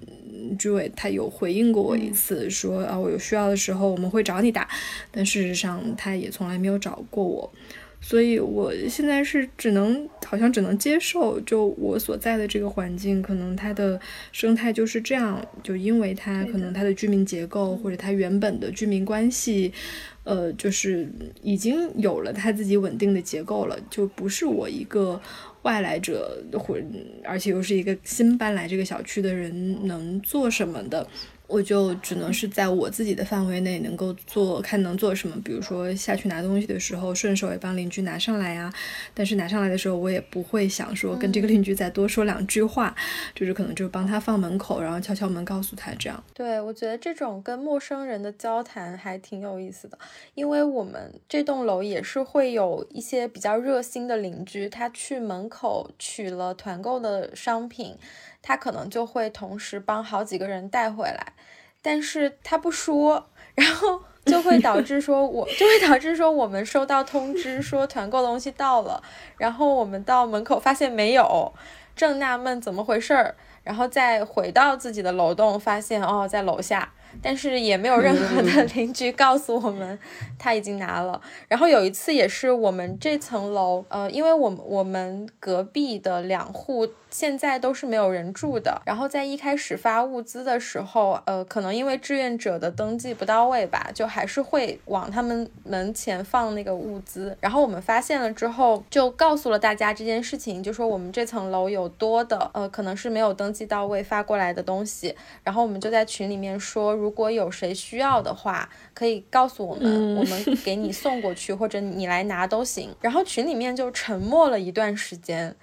居委他有回应过我一次，说啊，我有需要的时候我们会找你打，但事实上他也从来没有找过我。所以，我现在是只能，好像只能接受，就我所在的这个环境，可能它的生态就是这样，就因为它可能它的居民结构或者它原本的居民关系，呃，就是已经有了它自己稳定的结构了，就不是我一个外来者或而且又是一个新搬来这个小区的人能做什么的。我就只能是在我自己的范围内能够做，看能做什么。比如说下去拿东西的时候，顺手也帮邻居拿上来呀。但是拿上来的时候，我也不会想说跟这个邻居再多说两句话，就是可能就帮他放门口，然后敲敲门告诉他这样。对，我觉得这种跟陌生人的交谈还挺有意思的，因为我们这栋楼也是会有一些比较热心的邻居，他去门口取了团购的商品。他可能就会同时帮好几个人带回来，但是他不说，然后 就会导致说，我就会导致说，我们收到通知说团购东西到了，然后我们到门口发现没有，正纳闷怎么回事儿，然后再回到自己的楼栋，发现哦在楼下。但是也没有任何的邻居告诉我们他已经拿了。然后有一次也是我们这层楼，呃，因为我们我们隔壁的两户现在都是没有人住的。然后在一开始发物资的时候，呃，可能因为志愿者的登记不到位吧，就还是会往他们门前放那个物资。然后我们发现了之后，就告诉了大家这件事情，就说我们这层楼有多的，呃，可能是没有登记到位发过来的东西。然后我们就在群里面说。如果有谁需要的话，可以告诉我们，我们给你送过去，或者你来拿都行。然后群里面就沉默了一段时间，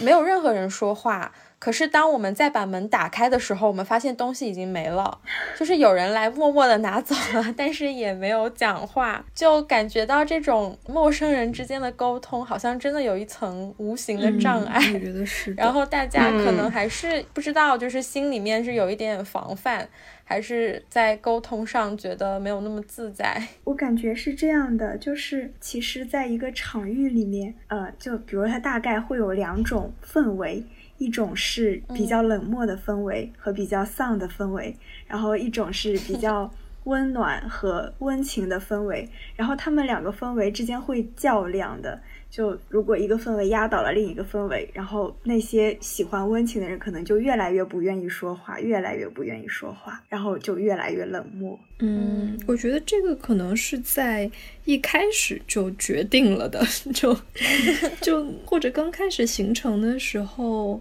没有任何人说话。可是当我们再把门打开的时候，我们发现东西已经没了，就是有人来默默的拿走了，但是也没有讲话，就感觉到这种陌生人之间的沟通好像真的有一层无形的障碍。我觉得是。然后大家可能还是不知道，就是心里面是有一点防范。还是在沟通上觉得没有那么自在。我感觉是这样的，就是其实在一个场域里面，呃，就比如它大概会有两种氛围，一种是比较冷漠的氛围和比较丧的氛围，然后一种是比较 温暖和温情的氛围，然后他们两个氛围之间会较量的。就如果一个氛围压倒了另一个氛围，然后那些喜欢温情的人可能就越来越不愿意说话，越来越不愿意说话，然后就越来越冷漠。嗯，我觉得这个可能是在一开始就决定了的，就就或者刚开始形成的时候，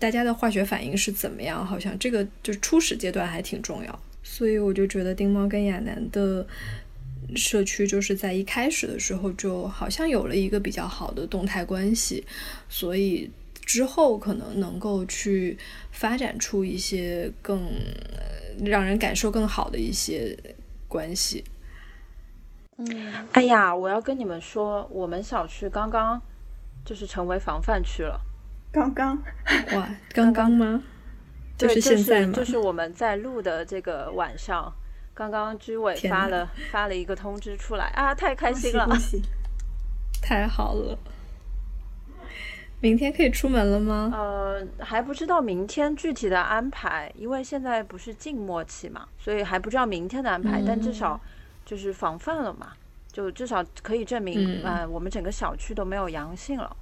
大家的化学反应是怎么样，好像这个就初始阶段还挺重要。所以我就觉得丁猫跟亚楠的。社区就是在一开始的时候就好像有了一个比较好的动态关系，所以之后可能能够去发展出一些更让人感受更好的一些关系。嗯，哎呀，我要跟你们说，我们小区刚刚就是成为防范区了。刚刚？哇，刚刚吗？就是现在吗？就是我们在录的这个晚上。刚刚居委发了发了一个通知出来啊，太开心了，太好了！明天可以出门了吗？呃，还不知道明天具体的安排，因为现在不是静默期嘛，所以还不知道明天的安排。但至少就是防范了嘛，就至少可以证明，呃，我们整个小区都没有阳性了。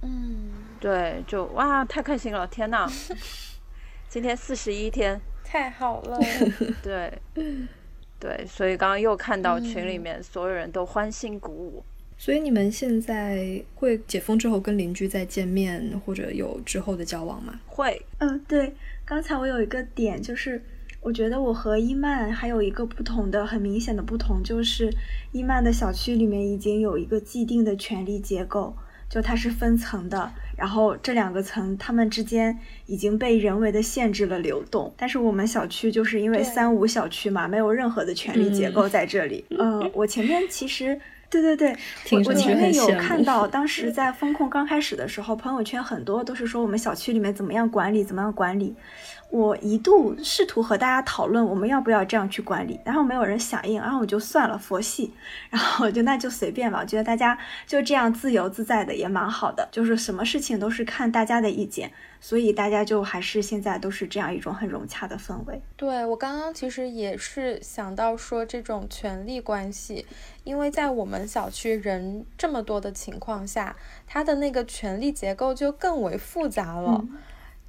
嗯，对，就哇，太开心了！天呐，今天四十一天。太好了，对，对，所以刚刚又看到群里面所有人都欢欣鼓舞。所以你们现在会解封之后跟邻居再见面，或者有之后的交往吗？会，嗯，对。刚才我有一个点就是，我觉得我和伊曼还有一个不同的很明显的不同，就是伊曼的小区里面已经有一个既定的权力结构，就它是分层的。然后这两个层，它们之间已经被人为的限制了流动。但是我们小区就是因为三无小区嘛，没有任何的权力结构在这里。呃，我前面其实，对对对，我我前面有看到，当时在风控刚开始的时候，朋友圈很多都是说我们小区里面怎么样管理，怎么样管理。我一度试图和大家讨论我们要不要这样去管理，然后没有人响应，然后我就算了，佛系，然后我就那就随便吧。我觉得大家就这样自由自在的也蛮好的，就是什么事情都是看大家的意见，所以大家就还是现在都是这样一种很融洽的氛围。对我刚刚其实也是想到说这种权力关系，因为在我们小区人这么多的情况下，它的那个权力结构就更为复杂了。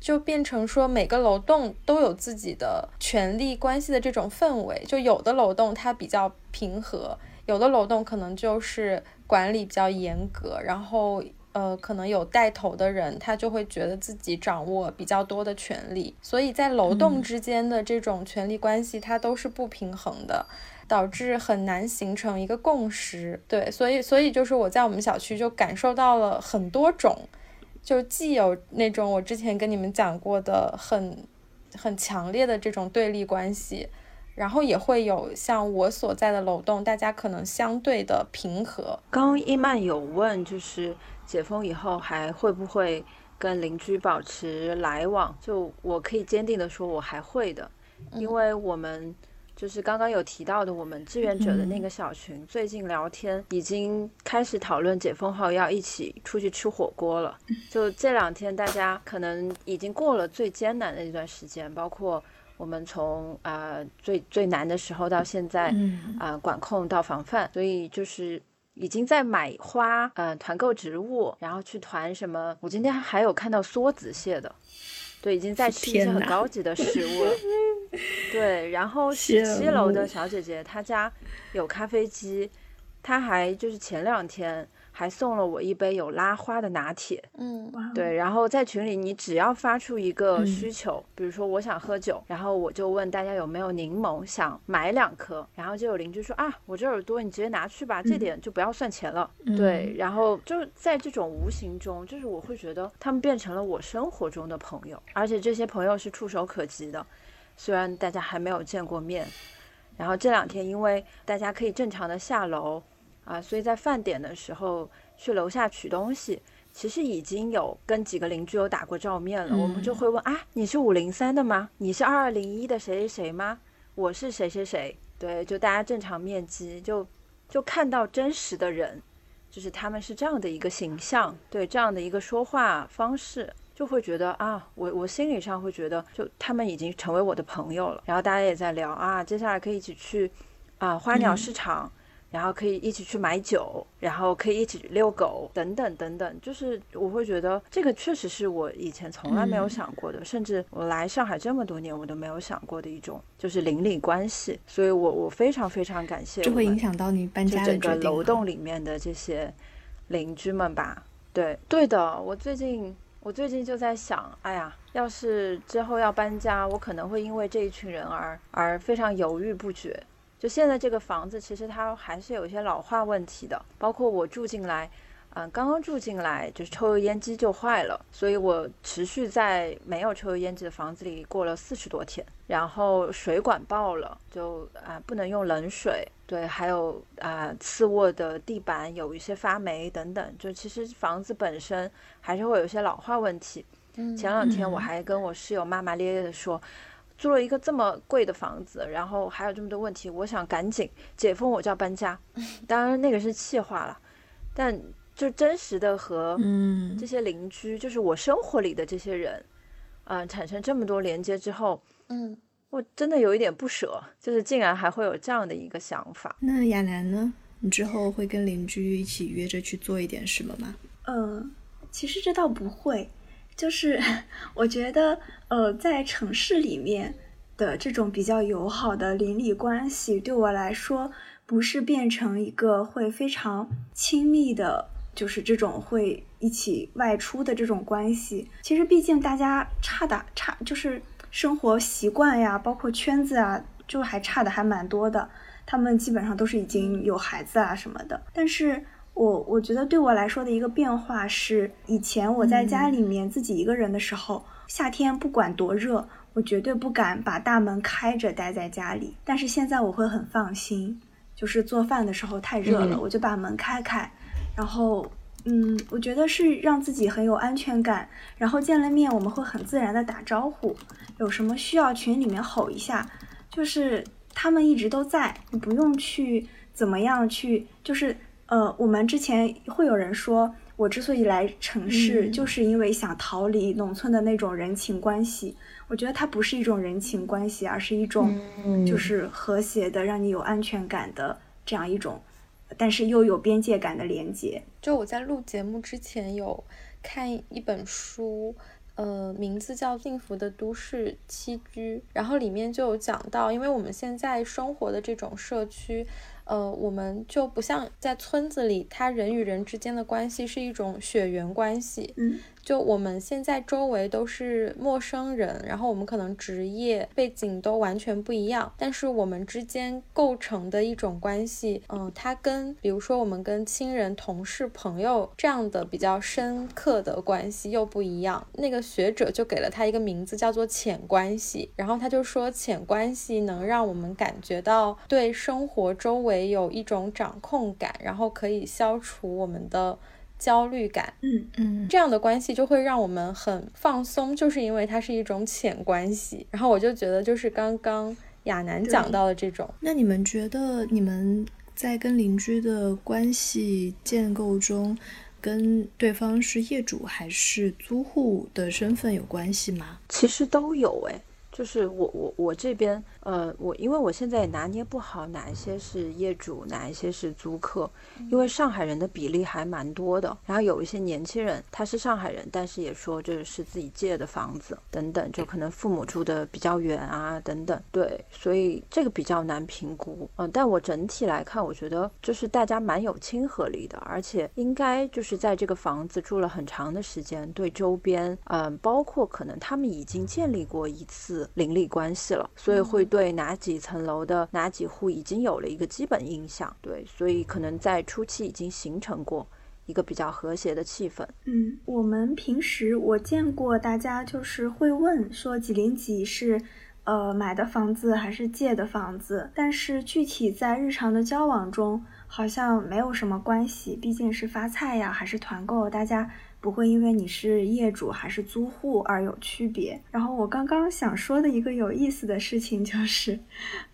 就变成说每个楼栋都有自己的权力关系的这种氛围，就有的楼栋它比较平和，有的楼栋可能就是管理比较严格，然后呃可能有带头的人，他就会觉得自己掌握比较多的权利，所以在楼栋之间的这种权力关系它都是不平衡的，导致很难形成一个共识。对，所以所以就是我在我们小区就感受到了很多种。就既有那种我之前跟你们讲过的很很强烈的这种对立关系，然后也会有像我所在的楼栋，大家可能相对的平和。刚刚伊曼有问，就是解封以后还会不会跟邻居保持来往？就我可以坚定的说，我还会的，因为我们。就是刚刚有提到的，我们志愿者的那个小群，最近聊天已经开始讨论解封后要一起出去吃火锅了。就这两天，大家可能已经过了最艰难的一段时间，包括我们从啊最最难的时候到现在啊管控到防范，所以就是已经在买花，呃团购植物，然后去团什么。我今天还有看到梭子蟹的。对，已经在吃一些很高级的食物了。对，然后 十七楼的小姐姐，她家有咖啡机，她还就是前两天。还送了我一杯有拉花的拿铁，嗯，对，然后在群里，你只要发出一个需求，比如说我想喝酒，然后我就问大家有没有柠檬，想买两颗，然后就有邻居说啊，我这儿多，你直接拿去吧，这点就不要算钱了，对，然后就在这种无形中，就是我会觉得他们变成了我生活中的朋友，而且这些朋友是触手可及的，虽然大家还没有见过面，然后这两天因为大家可以正常的下楼。啊，所以在饭点的时候去楼下取东西，其实已经有跟几个邻居有打过照面了。我们就会问啊，你是五零三的吗？你是二二零一的谁谁谁吗？我是谁谁谁？对，就大家正常面基，就就看到真实的人，就是他们是这样的一个形象，对这样的一个说话方式，就会觉得啊，我我心理上会觉得，就他们已经成为我的朋友了。然后大家也在聊啊，接下来可以一起去啊花鸟市场。然后可以一起去买酒，然后可以一起遛狗，等等等等，就是我会觉得这个确实是我以前从来没有想过的，甚至我来上海这么多年我都没有想过的一种，就是邻里关系。所以我我非常非常感谢。这会影响到你搬家的整个楼栋里面的这些邻居们吧？对，对的。我最近我最近就在想，哎呀，要是之后要搬家，我可能会因为这一群人而而非常犹豫不决。就现在这个房子，其实它还是有一些老化问题的，包括我住进来，嗯，刚刚住进来就是抽油烟机就坏了，所以我持续在没有抽油烟机的房子里过了四十多天，然后水管爆了，就啊不能用冷水，对，还有啊次卧的地板有一些发霉等等，就其实房子本身还是会有一些老化问题。前两天我还跟我室友骂骂咧咧的说。租了一个这么贵的房子，然后还有这么多问题，我想赶紧解封，我就要搬家。当然那个是气话了，但就真实的和嗯这些邻居，就是我生活里的这些人，嗯，产生这么多连接之后，嗯，我真的有一点不舍，就是竟然还会有这样的一个想法。那亚楠呢？你之后会跟邻居一起约着去做一点什么吗？嗯，其实这倒不会。就是 我觉得，呃，在城市里面的这种比较友好的邻里关系，对我来说，不是变成一个会非常亲密的，就是这种会一起外出的这种关系。其实，毕竟大家差的差，就是生活习惯呀，包括圈子啊，就还差的还蛮多的。他们基本上都是已经有孩子啊什么的。但是我我觉得对我来说的一个变化是，以前我在家里面自己一个人的时候，夏天不管多热，我绝对不敢把大门开着待在家里。但是现在我会很放心，就是做饭的时候太热了，我就把门开开，然后。嗯，我觉得是让自己很有安全感，然后见了面我们会很自然的打招呼，有什么需要群里面吼一下，就是他们一直都在，你不用去怎么样去，就是呃，我们之前会有人说我之所以来城市，就是因为想逃离农村的那种人情关系，我觉得它不是一种人情关系，而是一种就是和谐的，让你有安全感的这样一种。但是又有边界感的连接。就我在录节目之前有看一本书，呃，名字叫《幸福的都市栖居》，然后里面就有讲到，因为我们现在生活的这种社区。呃，我们就不像在村子里，他人与人之间的关系是一种血缘关系。嗯，就我们现在周围都是陌生人，然后我们可能职业背景都完全不一样，但是我们之间构成的一种关系，嗯，它跟比如说我们跟亲人、同事、朋友这样的比较深刻的关系又不一样。那个学者就给了他一个名字，叫做浅关系。然后他就说，浅关系能让我们感觉到对生活周围。有一种掌控感，然后可以消除我们的焦虑感。嗯嗯，这样的关系就会让我们很放松，就是因为它是一种浅关系。然后我就觉得，就是刚刚亚楠讲到的这种。那你们觉得，你们在跟邻居的关系建构中，跟对方是业主还是租户的身份有关系吗？其实都有，哎，就是我我我这边。呃，我因为我现在也拿捏不好哪一些是业主，哪一些是租客，因为上海人的比例还蛮多的。然后有一些年轻人他是上海人，但是也说这是自己借的房子等等，就可能父母住的比较远啊等等。对，所以这个比较难评估。嗯，但我整体来看，我觉得就是大家蛮有亲和力的，而且应该就是在这个房子住了很长的时间，对周边，嗯，包括可能他们已经建立过一次邻里关系了，所以会。对哪几层楼的哪几户已经有了一个基本印象，对，所以可能在初期已经形成过一个比较和谐的气氛。嗯，我们平时我见过大家就是会问说几零几是呃买的房子还是借的房子，但是具体在日常的交往中好像没有什么关系，毕竟是发菜呀还是团购，大家。不会因为你是业主还是租户而有区别。然后我刚刚想说的一个有意思的事情 就是，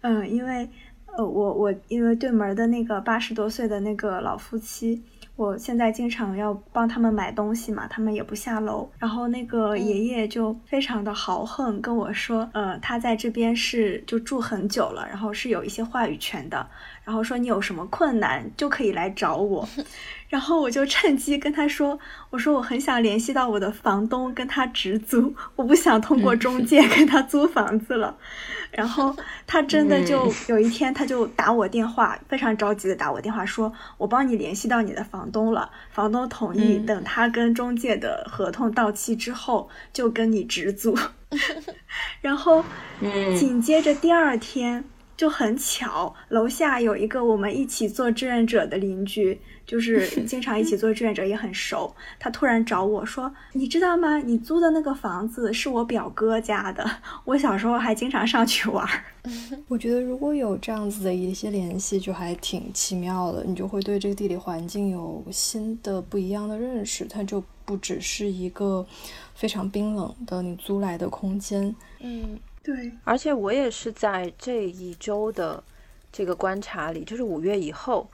嗯，因为呃，我我因为对门的那个八十多岁的那个老夫妻。我现在经常要帮他们买东西嘛，他们也不下楼。然后那个爷爷就非常的豪横跟我说，呃，他在这边是就住很久了，然后是有一些话语权的。然后说你有什么困难就可以来找我。然后我就趁机跟他说，我说我很想联系到我的房东跟他直租，我不想通过中介跟他租房子了。然后他真的就有一天，他就打我电话，非常着急的打我电话，说我帮你联系到你的房东了，房东同意，等他跟中介的合同到期之后，就跟你直租。然后紧接着第二天就很巧，楼下有一个我们一起做志愿者的邻居。就是 经常一起做志愿者，也很熟。他突然找我说：“你知道吗？你租的那个房子是我表哥家的。我小时候还经常上去玩。”我觉得如果有这样子的一些联系，就还挺奇妙的。你就会对这个地理环境有新的不一样的认识。它就不只是一个非常冰冷的你租来的空间。嗯，对。而且我也是在这一周的这个观察里，就是五月以后。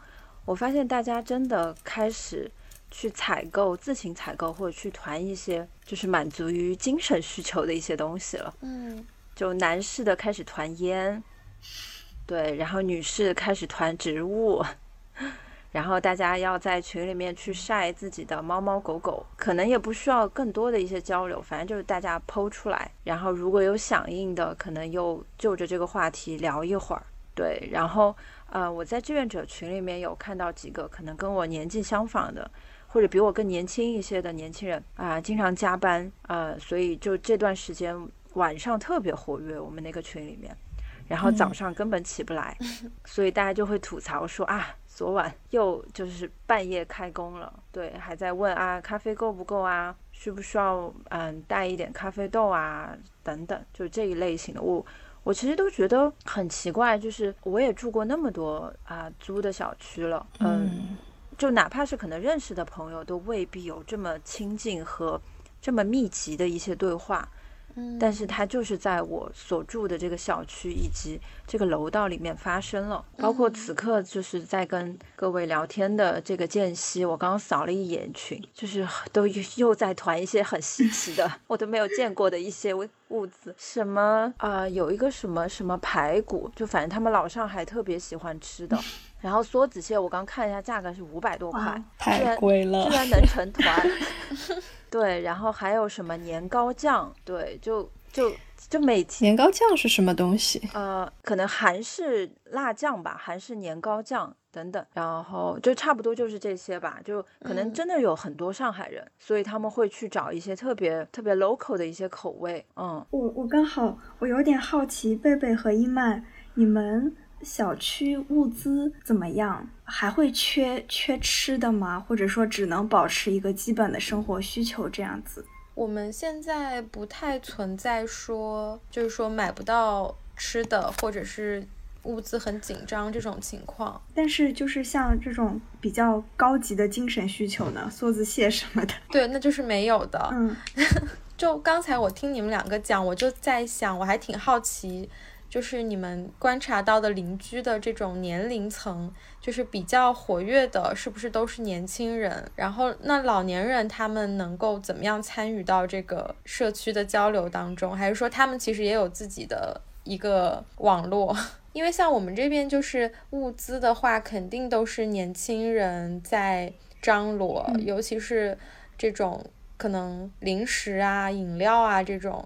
我发现大家真的开始去采购、自行采购或者去团一些，就是满足于精神需求的一些东西了。嗯，就男士的开始团烟，对，然后女士开始团植物，然后大家要在群里面去晒自己的猫猫狗狗，可能也不需要更多的一些交流，反正就是大家剖出来，然后如果有响应的，可能又就着这个话题聊一会儿，对，然后。呃，我在志愿者群里面有看到几个可能跟我年纪相仿的，或者比我更年轻一些的年轻人啊，经常加班，呃，所以就这段时间晚上特别活跃，我们那个群里面，然后早上根本起不来，所以大家就会吐槽说啊，昨晚又就是半夜开工了，对，还在问啊，咖啡够不够啊，需不需要嗯带一点咖啡豆啊等等，就这一类型的我。我其实都觉得很奇怪，就是我也住过那么多啊租的小区了，嗯，就哪怕是可能认识的朋友，都未必有这么亲近和这么密集的一些对话。但是它就是在我所住的这个小区以及这个楼道里面发生了，包括此刻就是在跟各位聊天的这个间隙，我刚刚扫了一眼群，就是都又在团一些很稀 奇的，我都没有见过的一些物资，什么啊，有一个什么什么排骨，就反正他们老上海特别喜欢吃的，然后梭子蟹我刚看一下价格是五百多块，太贵了，居然能成团。对，然后还有什么年糕酱？对，就就就每天年糕酱是什么东西？呃，可能韩式辣酱吧，韩式年糕酱等等，然后就差不多就是这些吧。就可能真的有很多上海人，所以他们会去找一些特别特别 local 的一些口味。嗯，我我刚好我有点好奇，贝贝和伊曼，你们。小区物资怎么样？还会缺缺吃的吗？或者说只能保持一个基本的生活需求这样子？我们现在不太存在说，就是说买不到吃的，或者是物资很紧张这种情况。但是就是像这种比较高级的精神需求呢，梭子蟹什么的，对，那就是没有的。嗯，就刚才我听你们两个讲，我就在想，我还挺好奇。就是你们观察到的邻居的这种年龄层，就是比较活跃的，是不是都是年轻人？然后那老年人他们能够怎么样参与到这个社区的交流当中？还是说他们其实也有自己的一个网络？因为像我们这边就是物资的话，肯定都是年轻人在张罗，尤其是这种可能零食啊、饮料啊这种。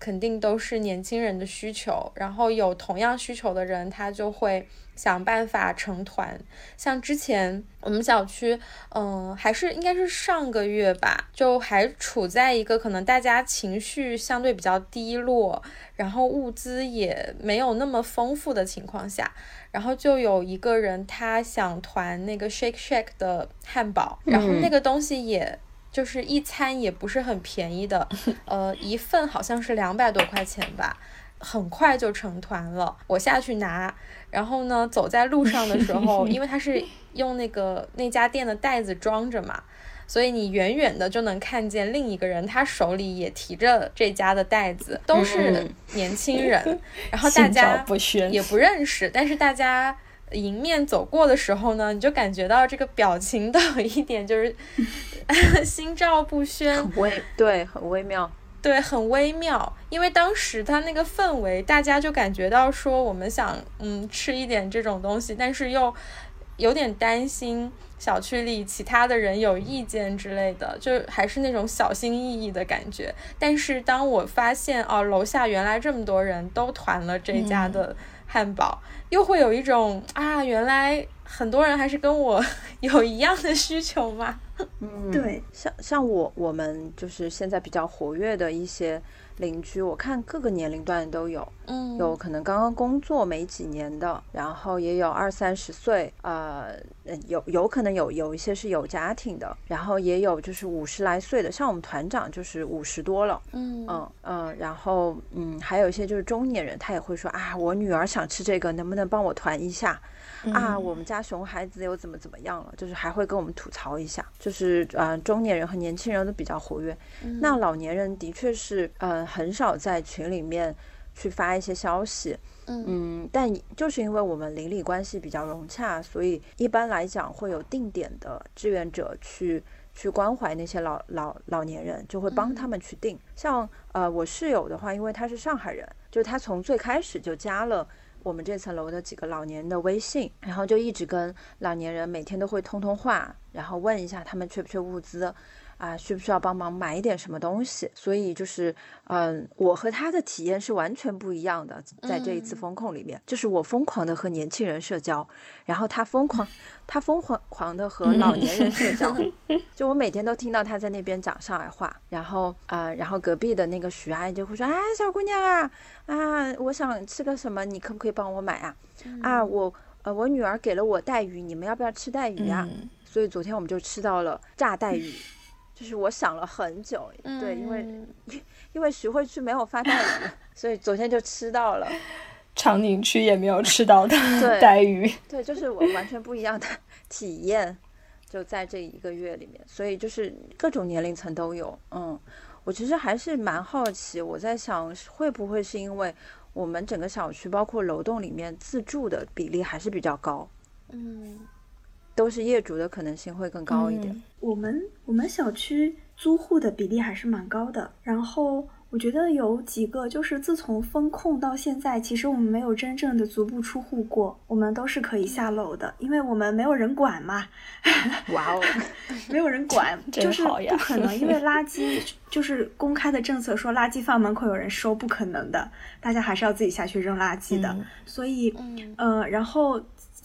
肯定都是年轻人的需求，然后有同样需求的人，他就会想办法成团。像之前我们小区，嗯，还是应该是上个月吧，就还处在一个可能大家情绪相对比较低落，然后物资也没有那么丰富的情况下，然后就有一个人他想团那个 Shake Shack 的汉堡，然后那个东西也。就是一餐也不是很便宜的，呃，一份好像是两百多块钱吧，很快就成团了。我下去拿，然后呢，走在路上的时候，因为他是用那个那家店的袋子装着嘛，所以你远远的就能看见另一个人，他手里也提着这家的袋子，都是年轻人，然后大家也不认识，但是大家。迎面走过的时候呢，你就感觉到这个表情都有一点就是 心照不宣，很微对，很微妙，对，很微妙。因为当时他那个氛围，大家就感觉到说我们想嗯吃一点这种东西，但是又有点担心小区里其他的人有意见之类的，就还是那种小心翼翼的感觉。但是当我发现哦，楼下原来这么多人都团了这家的。汉堡又会有一种啊，原来很多人还是跟我 有一样的需求嘛？嗯，对，像像我我们就是现在比较活跃的一些。邻居，我看各个年龄段都有，嗯，有可能刚刚工作没几年的，然后也有二三十岁，呃，有有可能有有一些是有家庭的，然后也有就是五十来岁的，像我们团长就是五十多了，嗯。嗯嗯，然后嗯，还有一些就是中年人，他也会说啊，我女儿想吃这个，能不能帮我团一下？啊，我们家熊孩子又怎么怎么样了？就是还会跟我们吐槽一下，就是呃，中年人和年轻人都比较活跃，那老年人的确是呃很少在群里面去发一些消息，嗯，但就是因为我们邻里关系比较融洽，所以一般来讲会有定点的志愿者去去关怀那些老老老年人，就会帮他们去定。像呃我室友的话，因为他是上海人，就他从最开始就加了。我们这层楼的几个老年人的微信，然后就一直跟老年人每天都会通通话，然后问一下他们缺不缺物资，啊，需不需要帮忙买一点什么东西？所以就是，嗯，我和他的体验是完全不一样的。在这一次风控里面，就是我疯狂的和年轻人社交，然后他疯狂，他疯狂狂的和老年人社交。就我每天都听到他在那边讲上海话，然后啊，然后隔壁的那个徐阿姨就会说：“啊，小姑娘啊，啊，我想吃个什么，你可不可以帮我买啊？啊，我呃，我女儿给了我带鱼，你们要不要吃带鱼啊？所以昨天我们就吃到了炸带鱼。”就是我想了很久，对，因为 因为徐汇区没有发带鱼，所以昨天就吃到了。长宁区也没有吃到的带 鱼，对，就是我完全不一样的体验，就在这一个月里面，所以就是各种年龄层都有。嗯，我其实还是蛮好奇，我在想会不会是因为我们整个小区包括楼栋里面自住的比例还是比较高。嗯。都是业主的可能性会更高一点。我们我们小区租户的比例还是蛮高的。然后我觉得有几个，就是自从封控到现在，其实我们没有真正的足不出户过，我们都是可以下楼的，因为我们没有人管嘛。哇哦，没有人管，就是不可能，因为垃圾就是公开的政策说垃圾放门口有人收，不可能的，大家还是要自己下去扔垃圾的。所以，呃，然后。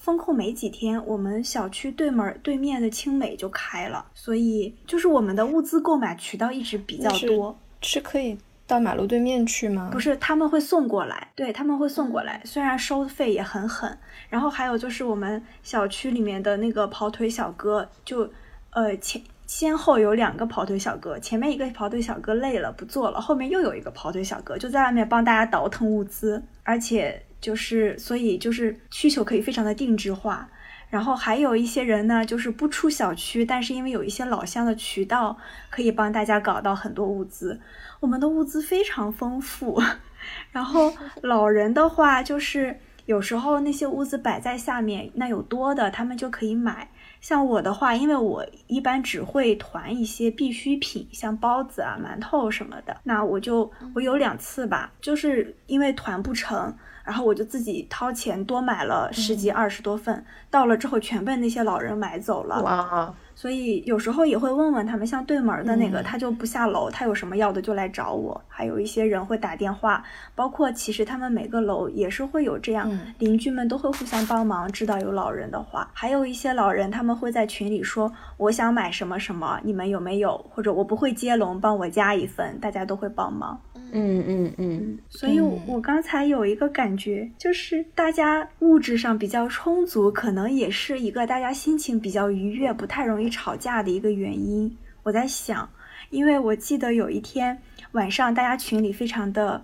封控没几天，我们小区对门对面的青美就开了，所以就是我们的物资购买渠道一直比较多。是可以到马路对面去吗？不是，他们会送过来。对，他们会送过来，虽然收费也很狠。然后还有就是我们小区里面的那个跑腿小哥，就呃前先后有两个跑腿小哥，前面一个跑腿小哥累了不做了，后面又有一个跑腿小哥就在外面帮大家倒腾物资，而且。就是，所以就是需求可以非常的定制化，然后还有一些人呢，就是不出小区，但是因为有一些老乡的渠道，可以帮大家搞到很多物资。我们的物资非常丰富，然后 老人的话，就是有时候那些物资摆在下面，那有多的，他们就可以买。像我的话，因为我一般只会团一些必需品，像包子啊、馒头什么的，那我就我有两次吧，就是因为团不成。然后我就自己掏钱多买了十几二十多份，到了之后全被那些老人买走了。哇！所以有时候也会问问他们，像对门的那个，他就不下楼，他有什么要的就来找我。还有一些人会打电话，包括其实他们每个楼也是会有这样，邻居们都会互相帮忙。知道有老人的话，还有一些老人他们会在群里说，我想买什么什么，你们有没有？或者我不会接龙，帮我加一份，大家都会帮忙。嗯嗯嗯，所以，我我刚才有一个感觉，就是大家物质上比较充足，可能也是一个大家心情比较愉悦、不太容易吵架的一个原因。我在想，因为我记得有一天晚上，大家群里非常的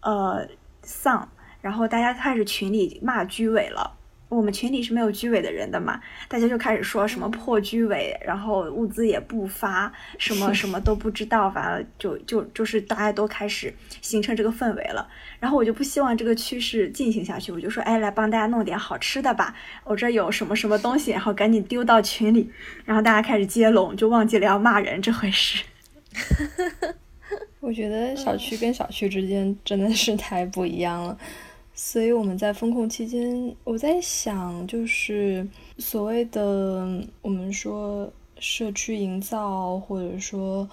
呃丧，然后大家开始群里骂居委了。我们群里是没有居委的人的嘛，大家就开始说什么破居委，然后物资也不发，什么什么都不知道，反正就就就是大家都开始形成这个氛围了。然后我就不希望这个趋势进行下去，我就说，哎，来帮大家弄点好吃的吧，我这有什么什么东西，然后赶紧丢到群里，然后大家开始接龙，就忘记了要骂人这回事。我觉得小区跟小区之间真的是太不一样了。所以我们在风控期间，我在想，就是所谓的我们说社区营造，或者说。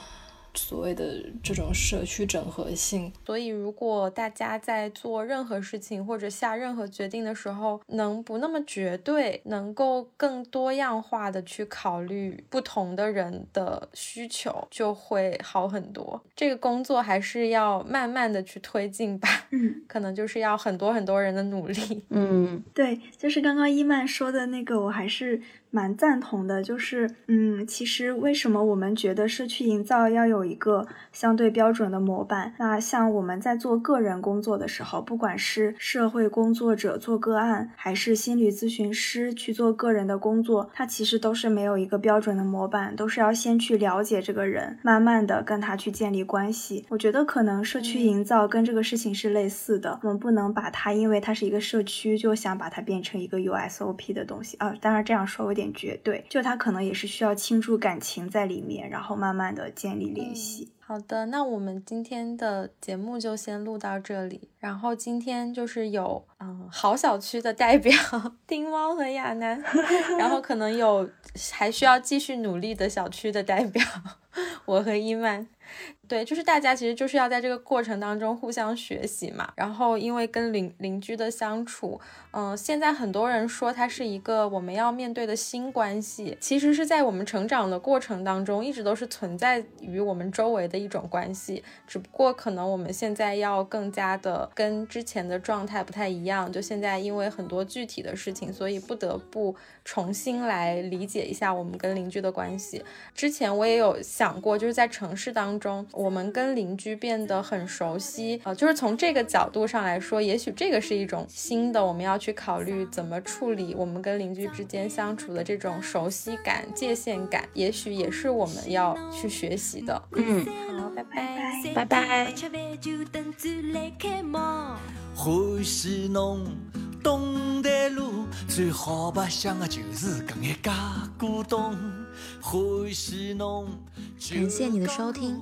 所谓的这种社区整合性，所以如果大家在做任何事情或者下任何决定的时候，能不那么绝对，能够更多样化的去考虑不同的人的需求，就会好很多。这个工作还是要慢慢的去推进吧，嗯，可能就是要很多很多人的努力。嗯，对，就是刚刚伊曼说的那个，我还是。蛮赞同的，就是，嗯，其实为什么我们觉得社区营造要有一个相对标准的模板？那像我们在做个人工作的时候，不管是社会工作者做个案，还是心理咨询师去做个人的工作，他其实都是没有一个标准的模板，都是要先去了解这个人，慢慢的跟他去建立关系。我觉得可能社区营造跟这个事情是类似的，我们不能把它，因为它是一个社区，就想把它变成一个 USOP 的东西啊。当然这样说有点。绝对，就他可能也是需要倾注感情在里面，然后慢慢的建立联系。好的，那我们今天的节目就先录到这里。然后今天就是有嗯好小区的代表 丁猫和亚楠，然后可能有还需要继续努力的小区的代表 我和伊曼。对，就是大家其实就是要在这个过程当中互相学习嘛。然后因为跟邻邻居的相处，嗯，现在很多人说它是一个我们要面对的新关系，其实是在我们成长的过程当中一直都是存在于我们周围的一种关系，只不过可能我们现在要更加的跟之前的状态不太一样。就现在因为很多具体的事情，所以不得不重新来理解一下我们跟邻居的关系。之前我也有想过，就是在城市当中。我们跟邻居变得很熟悉，呃，就是从这个角度上来说，也许这个是一种新的，我们要去考虑怎么处理我们跟邻居之间相处的这种熟悉感、界限感，也许也是我们要去学习的。嗯，好，拜拜，拜拜。感谢你的收听，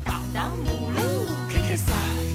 有可能被我当当木路，开开赛。